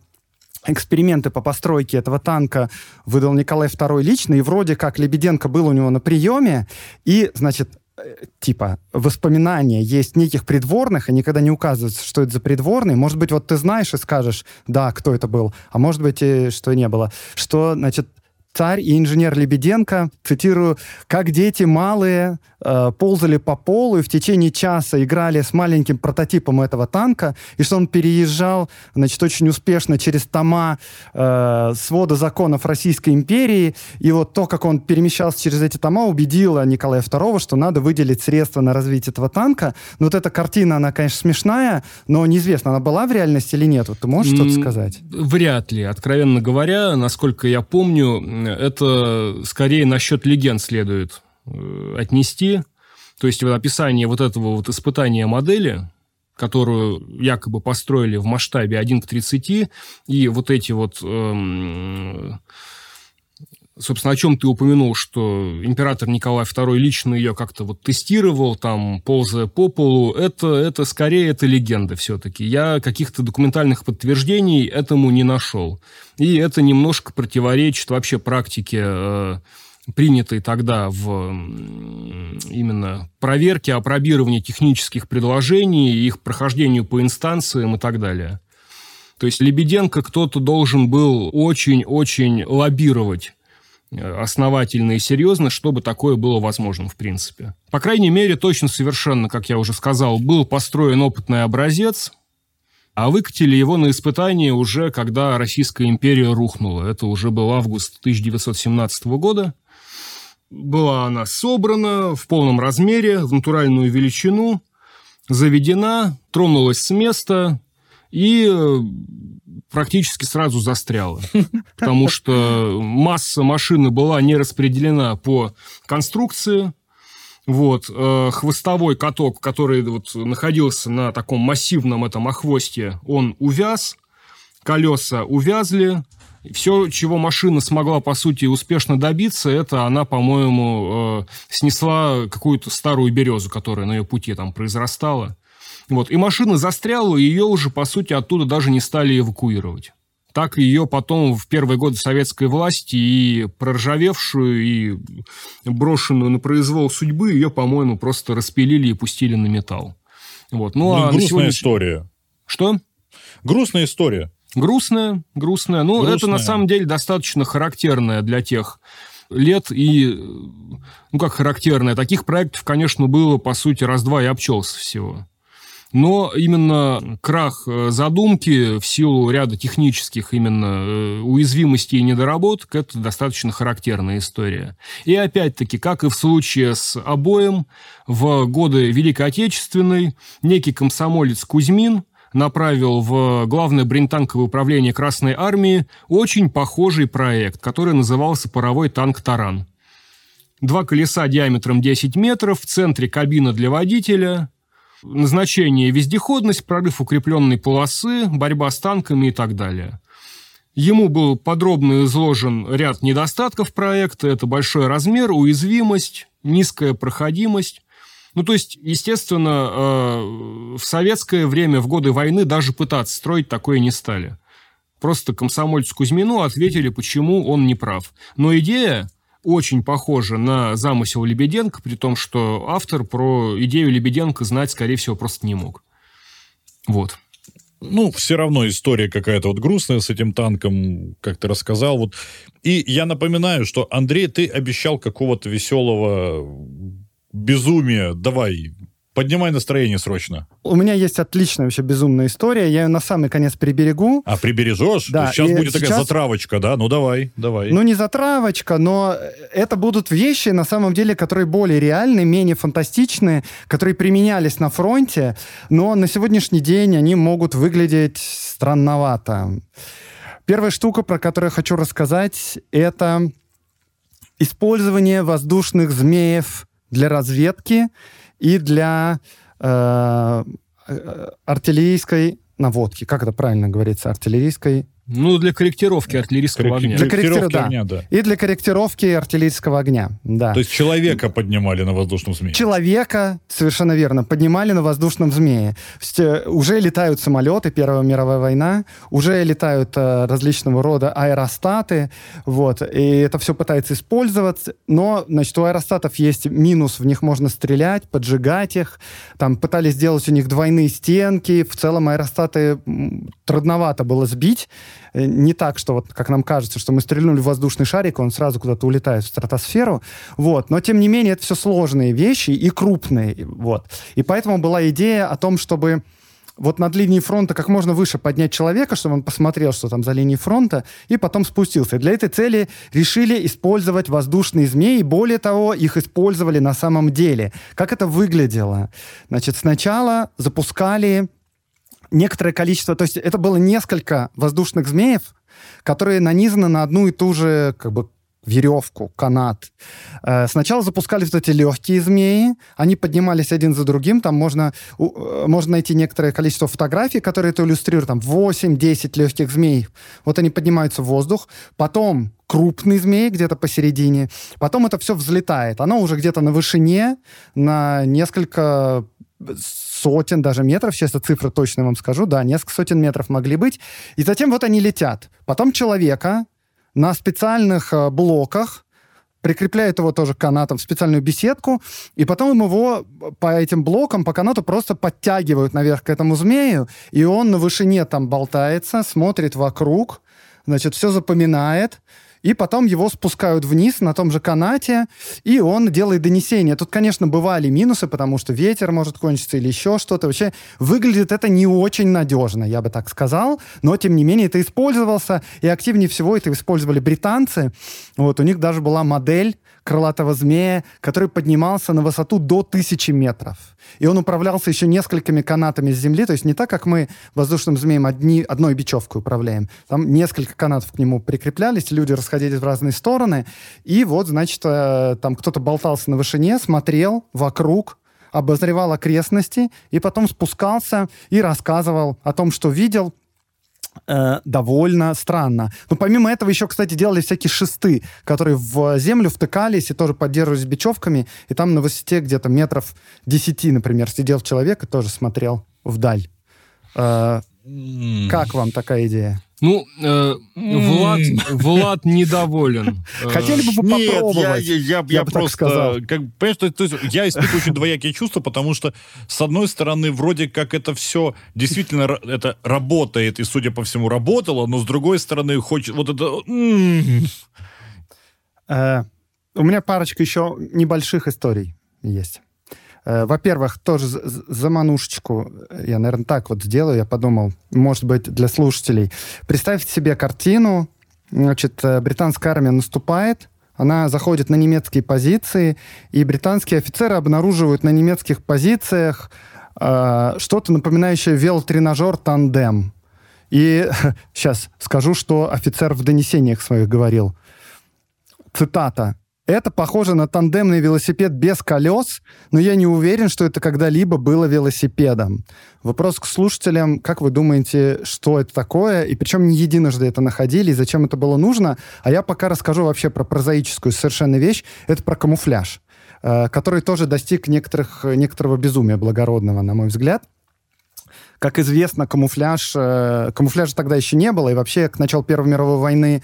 эксперименты по постройке этого танка выдал Николай II лично, и вроде как Лебеденко был у него на приеме, и, значит, типа воспоминания есть неких придворных, и никогда не указывается, что это за придворный. Может быть, вот ты знаешь и скажешь, да, кто это был, а может быть, и что не было. Что, значит, царь и инженер Лебеденко, цитирую, «как дети малые э, ползали по полу и в течение часа играли с маленьким прототипом этого танка, и что он переезжал, значит, очень успешно через тома э, свода законов Российской империи, и вот то, как он перемещался через эти тома, убедило Николая II, что надо выделить средства на развитие этого танка. Но вот эта картина, она, конечно, смешная, но неизвестно, она была в реальности или нет. Вот ты можешь что-то сказать? Вряд ли. Откровенно говоря, насколько я помню, это скорее насчет легенд следует э, отнести. То есть вот описание вот этого вот испытания модели, которую якобы построили в масштабе 1 к 30, и вот эти вот эм, собственно, о чем ты упомянул, что император Николай II лично ее как-то вот тестировал, там, ползая по полу, это, это скорее это легенда все-таки. Я каких-то документальных подтверждений этому не нашел. И это немножко противоречит вообще практике, э, принятой тогда в именно проверке, опробировании технических предложений, их прохождению по инстанциям и так далее. То есть Лебеденко кто-то должен был очень-очень лоббировать основательно и серьезно, чтобы такое было возможно, в принципе. По крайней мере, точно совершенно, как я уже сказал, был построен опытный образец, а выкатили его на испытание уже, когда Российская империя рухнула. Это уже был август 1917 года. Была она собрана в полном размере, в натуральную величину, заведена, тронулась с места и практически сразу застряла, потому что масса машины была не распределена по конструкции, вот, э, хвостовой каток, который вот находился на таком массивном этом охвосте, он увяз, колеса увязли, все, чего машина смогла, по сути, успешно добиться, это она, по-моему, э, снесла какую-то старую березу, которая на ее пути там произрастала. Вот. И машина застряла, и ее уже, по сути, оттуда даже не стали эвакуировать. Так ее потом в первые годы советской власти и проржавевшую, и брошенную на произвол судьбы, ее, по-моему, просто распилили и пустили на металл. Вот. Ну, ну а грустная сегодня... история. Что? Грустная история. Грустная, грустная. Ну, грустная. это на самом деле достаточно характерная для тех лет и, ну, как характерная. Таких проектов, конечно, было, по сути, раз-два и обчелся всего. Но именно крах э, задумки в силу ряда технических именно э, уязвимостей и недоработок – это достаточно характерная история. И опять-таки, как и в случае с обоем, в годы Великой Отечественной некий комсомолец Кузьмин направил в Главное бронетанковое управление Красной Армии очень похожий проект, который назывался «Паровой танк «Таран». Два колеса диаметром 10 метров, в центре кабина для водителя, назначение вездеходность, прорыв укрепленной полосы, борьба с танками и так далее. Ему был подробно изложен ряд недостатков проекта. Это большой размер, уязвимость, низкая проходимость. Ну, то есть, естественно, э, в советское время, в годы войны, даже пытаться строить такое не стали. Просто комсомольцу Кузьмину ответили, почему он не прав. Но идея очень похоже на замысел Лебеденко, при том, что автор про идею Лебеденко знать, скорее всего, просто не мог. Вот. Ну, все равно история какая-то вот грустная с этим танком, как ты рассказал. Вот. И я напоминаю, что, Андрей, ты обещал какого-то веселого безумия. Давай, Поднимай настроение срочно. У меня есть отличная вообще безумная история. Я ее на самый конец приберегу. А прибережешь? Да. сейчас будет сейчас... такая затравочка, да? Ну давай, давай. Ну не затравочка, но это будут вещи, на самом деле, которые более реальные, менее фантастичные, которые применялись на фронте, но на сегодняшний день они могут выглядеть странновато. Первая штука, про которую я хочу рассказать, это использование воздушных змеев для разведки и для э, э, артиллерийской наводки. Как это правильно говорится? Артиллерийской ну, для корректировки артиллерийского огня. Для корректировки да. огня, да. И для корректировки артиллерийского огня, да. То есть человека поднимали на воздушном змее? Человека, совершенно верно, поднимали на воздушном змее. Есть, э, уже летают самолеты, Первая мировая война, уже летают э, различного рода аэростаты, вот, и это все пытается использовать, но, значит, у аэростатов есть минус, в них можно стрелять, поджигать их, там пытались сделать у них двойные стенки, в целом аэростаты трудновато было сбить, не так, что вот, как нам кажется, что мы стрельнули в воздушный шарик, он сразу куда-то улетает в стратосферу, вот, но тем не менее это все сложные вещи и крупные, вот. И поэтому была идея о том, чтобы вот над линией фронта как можно выше поднять человека, чтобы он посмотрел, что там за линией фронта, и потом спустился. И для этой цели решили использовать воздушные змеи. Более того, их использовали на самом деле. Как это выглядело? Значит, сначала запускали некоторое количество, то есть это было несколько воздушных змеев, которые нанизаны на одну и ту же как бы веревку, канат. Э, сначала запускались вот эти легкие змеи, они поднимались один за другим, там можно, э, можно найти некоторое количество фотографий, которые это иллюстрируют, там 8-10 легких змей. Вот они поднимаются в воздух, потом крупный змей где-то посередине, потом это все взлетает. Оно уже где-то на вышине, на несколько сотен даже метров, сейчас эту цифру точно вам скажу, да, несколько сотен метров могли быть. И затем вот они летят. Потом человека на специальных э, блоках, прикрепляют его тоже к канатам в специальную беседку, и потом его по этим блокам, по канату просто подтягивают наверх к этому змею, и он на вышине там болтается, смотрит вокруг, значит, все запоминает, и потом его спускают вниз на том же канате, и он делает донесение. Тут, конечно, бывали минусы, потому что ветер может кончиться или еще что-то. Вообще выглядит это не очень надежно, я бы так сказал, но, тем не менее, это использовался, и активнее всего это использовали британцы. Вот, у них даже была модель крылатого змея, который поднимался на высоту до тысячи метров. И он управлялся еще несколькими канатами с земли, то есть не так, как мы воздушным змеем одни, одной бечевкой управляем. Там несколько канатов к нему прикреплялись, люди расходились в разные стороны, и вот, значит, э, там кто-то болтался на вышине, смотрел вокруг, обозревал окрестности и потом спускался и рассказывал о том, что видел, э, довольно странно. Но помимо этого еще, кстати, делали всякие шесты, которые в землю втыкались и тоже поддерживались бечевками, и там на высоте где-то метров 10, например, сидел человек и тоже смотрел вдаль. Э, как вам такая идея? Ну, э, Влад, Влад недоволен. Хотели бы вы Нет, попробовать? я, я, я, я бы так просто, сказал. как, понимаешь, то, то есть я испытываю очень двоякие чувства, потому что, с одной стороны, вроде как это все действительно это работает, и, судя по всему, работало, но, с другой стороны, хочет вот это... Э, у меня парочка еще небольших историй есть. Э, Во-первых, тоже заманушечку, э, я, наверное, так вот сделаю, я подумал, может быть, для слушателей. Представьте себе картину, значит, э, британская армия наступает, она заходит на немецкие позиции, и британские офицеры обнаруживают на немецких позициях э, что-то напоминающее велотренажер «Тандем». И сейчас скажу, что офицер в донесениях своих говорил. Цитата. Это похоже на тандемный велосипед без колес, но я не уверен, что это когда-либо было велосипедом. Вопрос к слушателям. Как вы думаете, что это такое? И причем не единожды это находили, и зачем это было нужно? А я пока расскажу вообще про прозаическую совершенно вещь. Это про камуфляж, э, который тоже достиг некоторых, некоторого безумия благородного, на мой взгляд. Как известно, камуфляж, э, камуфляжа тогда еще не было, и вообще к началу Первой мировой войны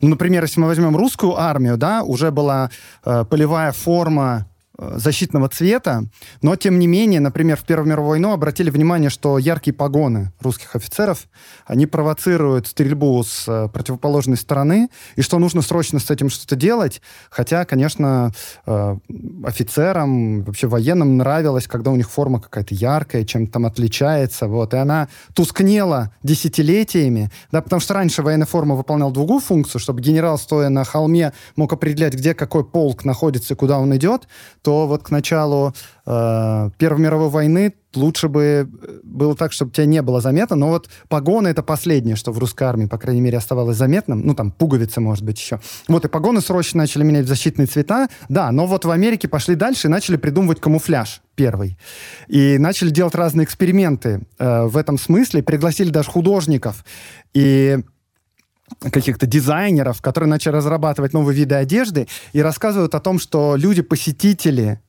ну, например, если мы возьмем русскую армию, да, уже была э, полевая форма защитного цвета, но тем не менее, например, в Первую мировую войну обратили внимание, что яркие погоны русских офицеров, они провоцируют стрельбу с э, противоположной стороны, и что нужно срочно с этим что-то делать, хотя, конечно, э, офицерам, вообще военным нравилось, когда у них форма какая-то яркая, чем-то там отличается, вот, и она тускнела десятилетиями, да, потому что раньше военная форма выполняла другую функцию, чтобы генерал, стоя на холме, мог определять, где какой полк находится и куда он идет, то вот к началу э, Первой мировой войны лучше бы было так, чтобы тебя не было заметно, но вот погоны это последнее, что в русской армии, по крайней мере, оставалось заметным, ну там пуговицы, может быть, еще. Вот и погоны срочно начали менять в защитные цвета, да, но вот в Америке пошли дальше и начали придумывать камуфляж первый. И начали делать разные эксперименты э, в этом смысле, пригласили даже художников. И каких-то дизайнеров, которые начали разрабатывать новые виды одежды и рассказывают о том, что люди-посетители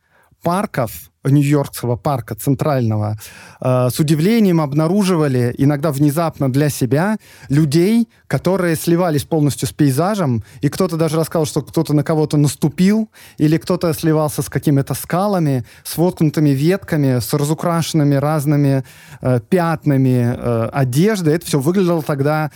парков, Нью-Йоркского парка центрального, э, с удивлением обнаруживали, иногда внезапно для себя, людей, которые сливались полностью с пейзажем, и кто-то даже рассказал, что кто-то на кого-то наступил, или кто-то сливался с какими-то скалами, с воткнутыми ветками, с разукрашенными разными э, пятнами э, одежды. Это все выглядело тогда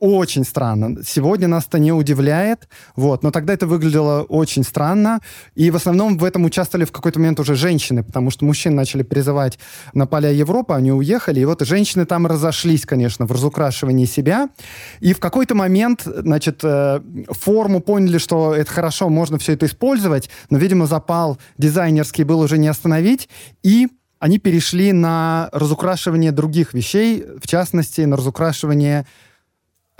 очень странно. Сегодня нас это не удивляет, вот, но тогда это выглядело очень странно, и в основном в этом участвовали в какой-то момент уже женщины, потому что мужчин начали призывать на поля Европы, они уехали, и вот женщины там разошлись, конечно, в разукрашивании себя, и в какой-то момент, значит, э, форму поняли, что это хорошо, можно все это использовать, но, видимо, запал дизайнерский был уже не остановить, и они перешли на разукрашивание других вещей, в частности, на разукрашивание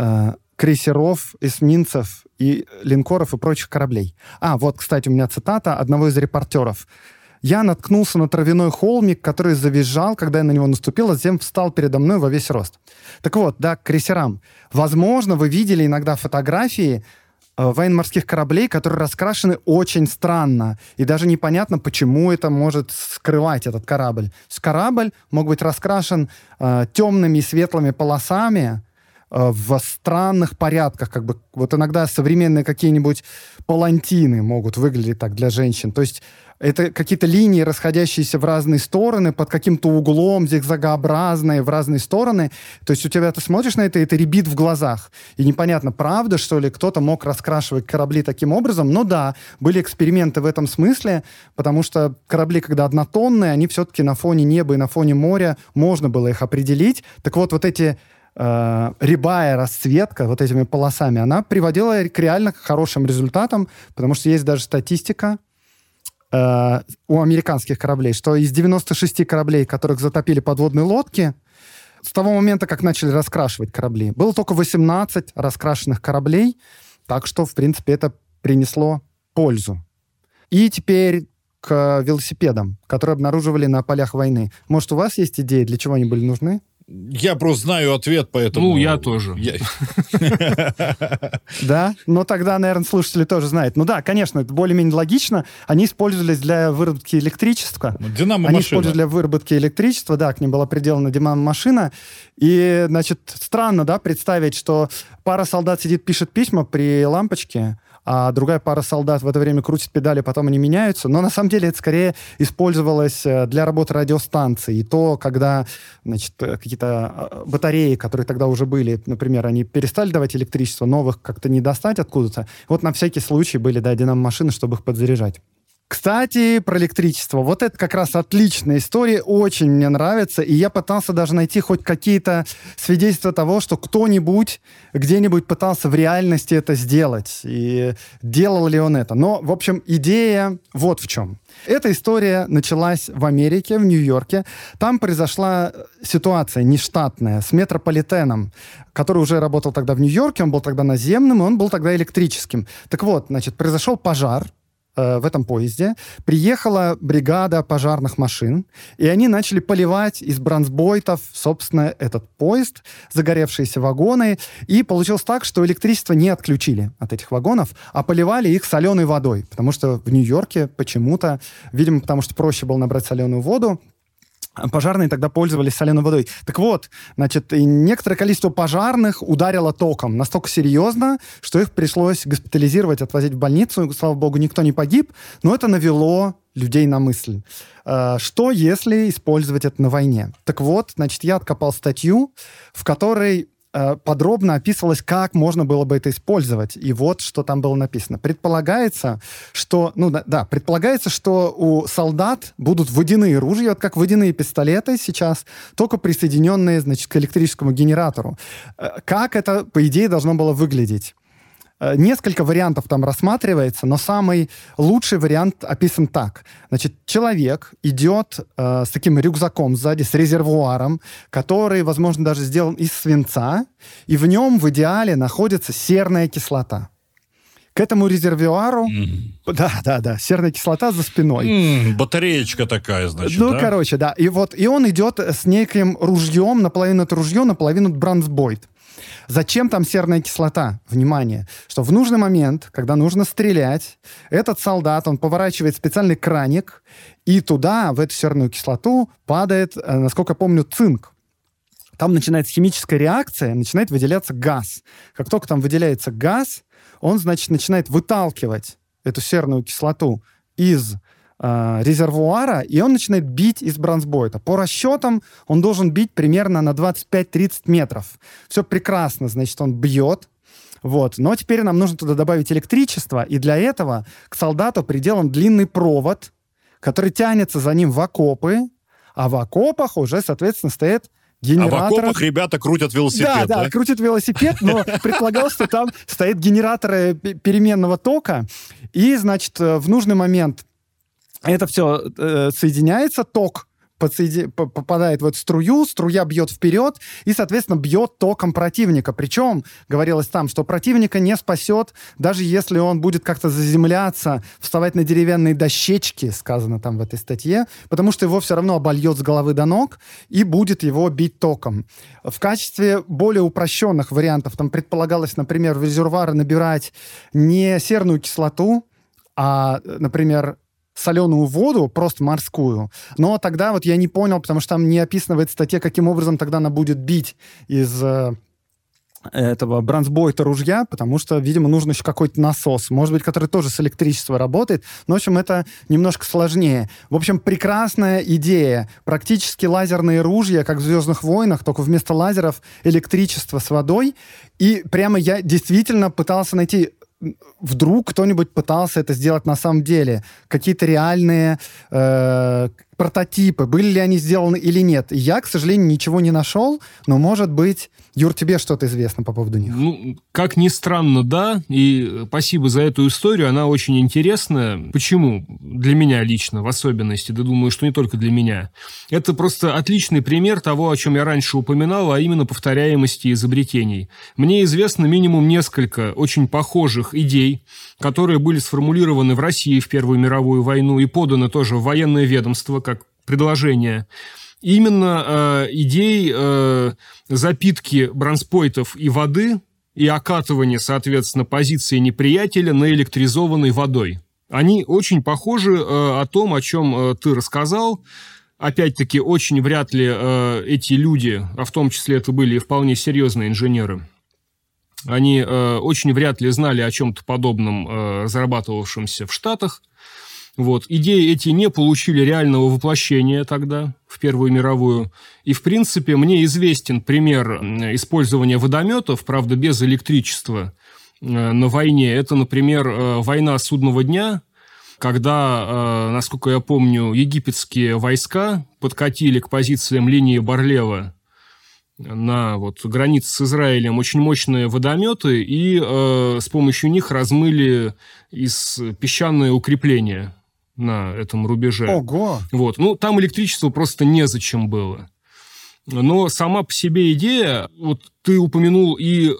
э, крейсеров, эсминцев и линкоров и прочих кораблей. А, вот, кстати, у меня цитата одного из репортеров. «Я наткнулся на травяной холмик, который завизжал, когда я на него наступил, а затем встал передо мной во весь рост». Так вот, да, к крейсерам. Возможно, вы видели иногда фотографии э, военно-морских кораблей, которые раскрашены очень странно. И даже непонятно, почему это может скрывать этот корабль. Корабль мог быть раскрашен э, темными и светлыми полосами, в странных порядках, как бы вот иногда современные какие-нибудь палантины могут выглядеть так для женщин. То есть это какие-то линии, расходящиеся в разные стороны, под каким-то углом, зигзагообразные, в разные стороны. То есть у тебя ты смотришь на это, и это ребит в глазах. И непонятно, правда, что ли, кто-то мог раскрашивать корабли таким образом. Но да, были эксперименты в этом смысле, потому что корабли, когда однотонные, они все-таки на фоне неба и на фоне моря, можно было их определить. Так вот, вот эти э, рябая расцветка вот этими полосами, она приводила к реально хорошим результатам, потому что есть даже статистика э, у американских кораблей, что из 96 кораблей, которых затопили подводные лодки, с того момента, как начали раскрашивать корабли, было только 18 раскрашенных кораблей, так что, в принципе, это принесло пользу. И теперь к велосипедам, которые обнаруживали на полях войны. Может, у вас есть идеи, для чего они были нужны? Я просто знаю ответ, поэтому... Ну, я тоже. Да? Но тогда, наверное, слушатели тоже знают. Ну да, конечно, это более-менее логично. Они использовались для выработки электричества. Ну, динамо-машина. Они использовались для выработки электричества, да, к ним была приделана динамо-машина. И, значит, странно, да, представить, что пара солдат сидит, пишет письма при лампочке, а другая пара солдат в это время крутит педали, потом они меняются. Но на самом деле это скорее использовалось э, для работы радиостанции. И то, когда значит, э, какие-то а, батареи, которые тогда уже были, например, они перестали давать электричество, новых как-то не достать откуда-то. Вот на всякий случай были, да, динамо-машины, чтобы их подзаряжать. Кстати, про электричество. Вот это как раз отличная история, очень мне нравится. И я пытался даже найти хоть какие-то свидетельства того, что кто-нибудь где-нибудь пытался в реальности это сделать. И делал ли он это. Но, в общем, идея вот в чем. Эта история началась в Америке, в Нью-Йорке. Там произошла ситуация нештатная с метрополитеном, который уже работал тогда в Нью-Йорке, он был тогда наземным, и он был тогда электрическим. Так вот, значит, произошел пожар, Э, в этом поезде приехала бригада пожарных машин, и они начали поливать из бронзбойтов, собственно, этот поезд, загоревшиеся вагоны, и получилось так, что электричество не отключили от этих вагонов, а поливали их соленой водой, потому что в Нью-Йорке почему-то, видимо, потому что проще было набрать соленую воду, пожарные тогда пользовались соленой водой. Так вот, значит, некоторое количество пожарных ударило током настолько серьезно, что их пришлось госпитализировать, отвозить в больницу. Слава богу, никто не погиб, но это навело людей на мысль. А, что, если использовать это на войне? Так вот, значит, я откопал статью, в которой подробно описывалось, как можно было бы это использовать. И вот что там было написано. Предполагается, что, ну да, да предполагается, что у солдат будут водяные ружья, вот как водяные пистолеты сейчас, только присоединенные, значит, к электрическому генератору. Э, как это, по идее, должно было выглядеть? Э, несколько вариантов там рассматривается, но самый лучший вариант описан так. Значит, человек идет э, с таким рюкзаком сзади, с резервуаром, который, возможно, даже сделан из свинца, и в нем в идеале находится серная кислота. К этому резервуару, mm. да, да, да, серная кислота за спиной. Mm, батареечка такая, значит. Ну, да? короче, да. И вот, и он идет с неким ружьем, наполовину это ружье, наполовину бронзбойт. Зачем там серная кислота? Внимание, что в нужный момент, когда нужно стрелять, этот солдат, он поворачивает специальный краник, и туда, в эту серную кислоту, падает, э, насколько помню, цинк. Там начинается химическая реакция, начинает выделяться газ. Как только там выделяется газ, он, значит, начинает выталкивать эту серную кислоту из э, резервуара, и он начинает бить из бронзбойта. По расчетам он должен бить примерно на 25-30 метров. Все прекрасно, значит, он бьет, вот. Но теперь нам нужно туда добавить электричество, и для этого к солдату приделан длинный провод, который тянется за ним в окопы, а в окопах уже, соответственно, стоит генератор. А в окопах ребята крутят велосипед, да? Да, да, крутят велосипед, но предполагалось, что там стоят генераторы переменного тока, и, значит, в нужный момент это все э, соединяется, ток подсоеди... попадает в эту струю, струя бьет вперед и, соответственно, бьет током противника. Причем, говорилось там, что противника не спасет, даже если он будет как-то заземляться, вставать на деревянные дощечки, сказано там в этой статье, потому что его все равно обольет с головы до ног и будет его бить током. В качестве более упрощенных вариантов там предполагалось, например, в резервуары набирать не серную кислоту, а, например, соленую воду, просто морскую. Но тогда вот я не понял, потому что там не описано в этой статье, каким образом тогда она будет бить из э, этого бронзбойта ружья, потому что, видимо, нужен еще какой-то насос, может быть, который тоже с электричеством работает. Но, в общем, это немножко сложнее. В общем, прекрасная идея. Практически лазерные ружья, как в «Звездных войнах», только вместо лазеров электричество с водой. И прямо я действительно пытался найти вдруг кто-нибудь пытался это сделать на самом деле. Какие-то реальные э, прототипы, были ли они сделаны или нет. Я, к сожалению, ничего не нашел, но, может быть, Юр, тебе что-то известно по поводу них? Ну, как ни странно, да, и спасибо за эту историю, она очень интересная. Почему? Для меня лично, в особенности, да думаю, что не только для меня. Это просто отличный пример того, о чем я раньше упоминал, а именно повторяемости изобретений. Мне известно минимум несколько очень похожих идей, которые были сформулированы в России в Первую мировую войну и поданы тоже в военное ведомство, как предложение. Именно э, идей э, запитки бронспойтов и воды и окатывания, соответственно, позиции неприятеля на электризованной водой. Они очень похожи э, о том, о чем э, ты рассказал. Опять-таки, очень вряд ли э, эти люди, а в том числе это были вполне серьезные инженеры, они э, очень вряд ли знали о чем-то подобном, э, разрабатывавшемся в Штатах. Вот. Идеи эти не получили реального воплощения тогда, в Первую мировую. И, в принципе, мне известен пример использования водометов, правда, без электричества э, на войне. Это, например, э, война судного дня, когда, э, насколько я помню, египетские войска подкатили к позициям линии Барлева на вот границе с Израилем очень мощные водометы и э, с помощью них размыли из песчаные укрепления на этом рубеже. Ого! Вот. Ну, там электричество просто незачем было. Но сама по себе идея, вот ты упомянул и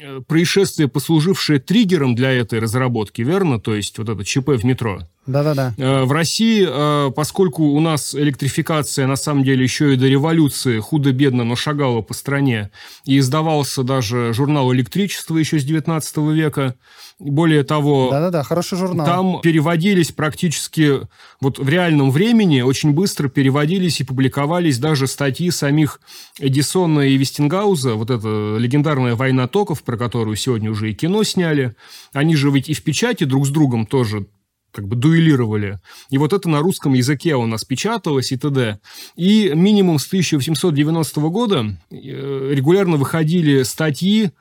э, происшествие, послужившее триггером для этой разработки, верно? То есть вот это ЧП в метро. Да-да-да. Э, в России, э, поскольку у нас электрификация на самом деле еще и до революции худо-бедно, но шагала по стране, и издавался даже журнал «Электричество» еще с 19 века, более того, Да-да-да, хороший журнал. там переводились практически вот в реальном времени, очень быстро переводились и публиковались даже статьи самих Эдисона и Вестингауза, вот эта легендарная «Война токов», про которую сегодня уже и кино сняли. Они же ведь и в печати друг с другом тоже как бы дуэлировали. И вот это на русском языке у нас печаталось и т.д. И минимум с 1890 года э, регулярно выходили статьи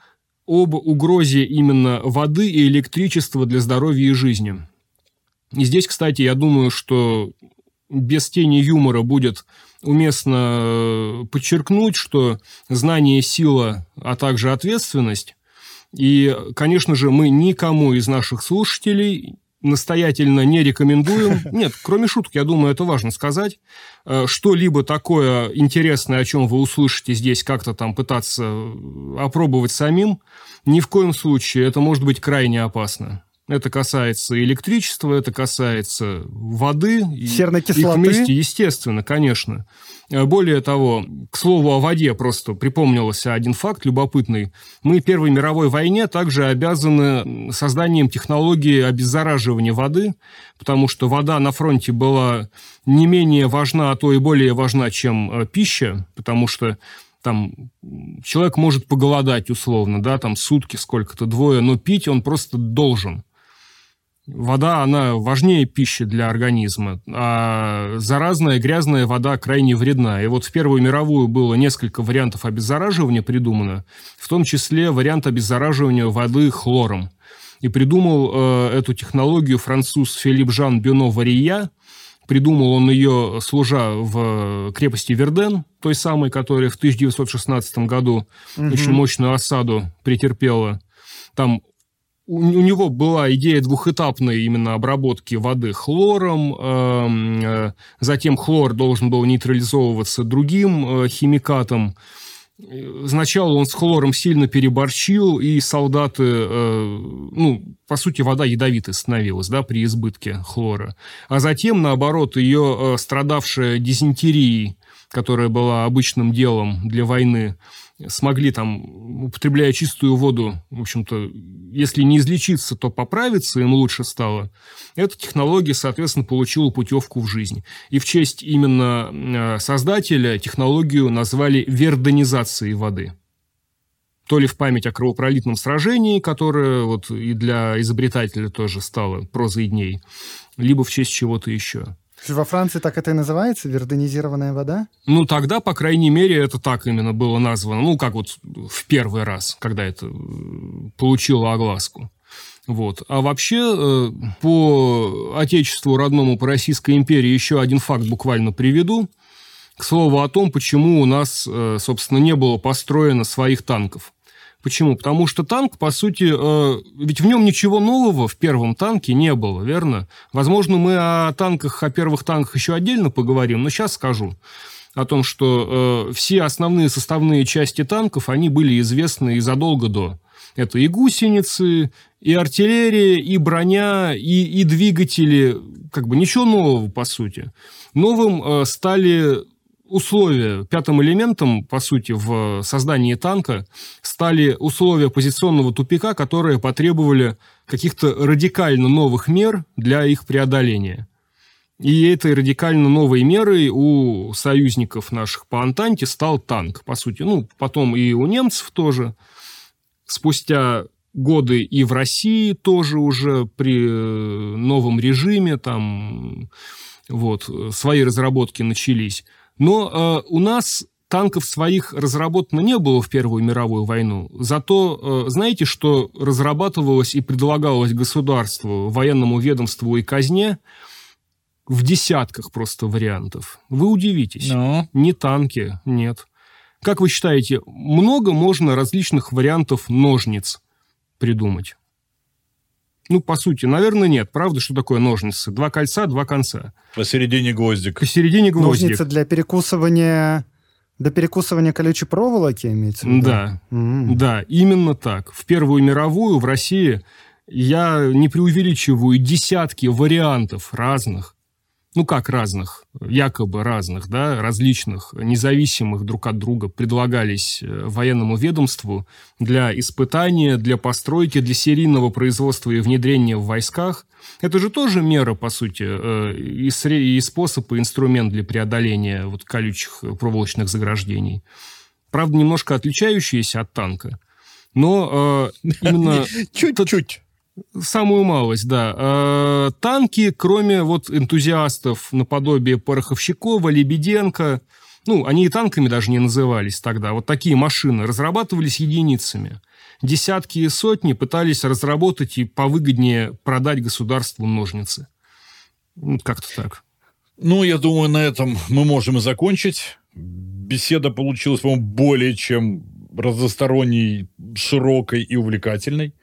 об угрозе именно воды и электричества для здоровья и жизни. И здесь, кстати, я думаю, что без тени юмора будет уместно э, подчеркнуть, что знание – сила, а также ответственность. И, конечно же, мы никому из наших слушателей настоятельно не рекомендуем. Нет, кроме шуток, я думаю, это важно сказать. Э, что-либо такое интересное, о чем вы услышите здесь, как-то там пытаться э, опробовать самим, ни в коем случае это может быть крайне опасно. Это касается электричества, это касается воды. Серной кислоты. Их вместе, естественно, конечно. Э, более того, к слову о воде просто припомнился один факт любопытный. Мы Первой мировой войне также обязаны созданием технологии обеззараживания воды, потому что вода на фронте была не менее важна, а то и более важна, чем э, пища, потому что там человек может поголодать условно, да, там сутки сколько-то, двое, но пить он просто должен. Вода, она важнее пищи для организма, а заразная грязная вода крайне вредна. И вот в Первую мировую было несколько вариантов обеззараживания придумано, в том числе вариант обеззараживания воды хлором. И придумал э, эту технологию француз Филипп Жан Бюно Вария. Придумал он ее, служа в крепости Верден, той самой, которая в 1916 году угу. очень мощную осаду претерпела. Там у, него была идея двухэтапной именно обработки воды хлором, эм, э, затем хлор должен был нейтрализовываться другим э, химикатом. Сначала он с хлором сильно переборщил, и солдаты, э, ну, по сути, вода ядовитой становилась, да, при избытке хлора. А затем, наоборот, ее страдавшая дизентерией, которая была обычным делом для войны, смогли там, употребляя чистую воду, в общем-то, если не излечиться, то поправиться, им лучше стало. Эта технология, соответственно, получила путевку в жизнь. И в честь именно э, создателя технологию назвали вердонизацией воды. То ли в память о кровопролитном сражении, которое вот и для изобретателя тоже стало прозой дней, либо в честь чего-то еще. Во Франции так это и называется, вердонизированная вода? Ну, тогда, по крайней мере, это так именно было названо. Ну, как вот в первый раз, когда это э, получило огласку. Вот. А вообще, э, по отечеству родному, по Российской империи, еще один факт буквально приведу. К слову о том, почему у нас, э, собственно, не было построено своих танков. Почему? Потому что танк, по сути, э, ведь в нем ничего нового в первом танке не было, верно? Возможно, мы о танках, о первых танках еще отдельно поговорим, но сейчас скажу о том, что э, все основные составные части танков, они были известны и задолго до. Это и гусеницы, и артиллерия, и броня, и, и двигатели. Как бы ничего нового, по сути. Новым э, стали условия, пятым элементом, по сути, в создании танка стали условия позиционного тупика, которые потребовали каких-то радикально новых мер для их преодоления. И этой радикально новой мерой у союзников наших по Антанте стал танк, по сути. Ну, потом и у немцев тоже. Спустя годы и в России тоже уже при новом режиме там вот, свои разработки начались. Но э, у нас танков своих разработано не было в Первую мировую войну. Зато э, знаете, что разрабатывалось и предлагалось государству, военному ведомству и казне в десятках просто вариантов. Вы удивитесь. Но... Не танки, нет. Как вы считаете, много можно различных вариантов ножниц придумать? Ну, по сути, наверное, нет. Правда, что такое ножницы? Два кольца, два конца. Посередине гвоздик. Посередине гвоздик. Ножницы для перекусывания... До перекусывания колючей проволоки имеется в виду? Да, mm-hmm. да, именно так. В Первую мировую в России я не преувеличиваю десятки вариантов разных ну как разных, якобы разных, да, различных, независимых друг от друга предлагались э, военному ведомству для испытания, для постройки, для серийного производства и внедрения в войсках. Это же тоже мера, по сути, э, и, и способ, и инструмент для преодоления вот колючих проволочных заграждений. Правда, немножко отличающиеся от танка. Но э, именно... Чуть-чуть. Самую малость, да. Э, танки, кроме вот энтузиастов наподобие Пороховщикова, Лебеденко, ну, они и танками даже не назывались тогда. Вот такие машины разрабатывались единицами. Десятки и сотни пытались разработать и повыгоднее продать государству ножницы. Как-то так. Ну, я думаю, на этом мы можем и закончить. Беседа получилась, по-моему, более чем разносторонней, широкой и увлекательной.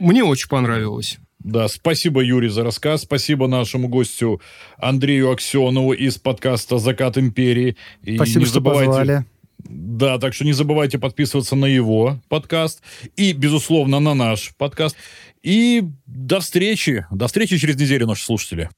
Мне очень понравилось. Да, спасибо, Юрий, за рассказ. Спасибо нашему гостю Андрею Аксенову из подкаста «Закат империи». И спасибо, не что забывайте... позвали. Да, так что не забывайте подписываться на его подкаст и, безусловно, на наш подкаст. И до встречи. До встречи через неделю, наши слушатели.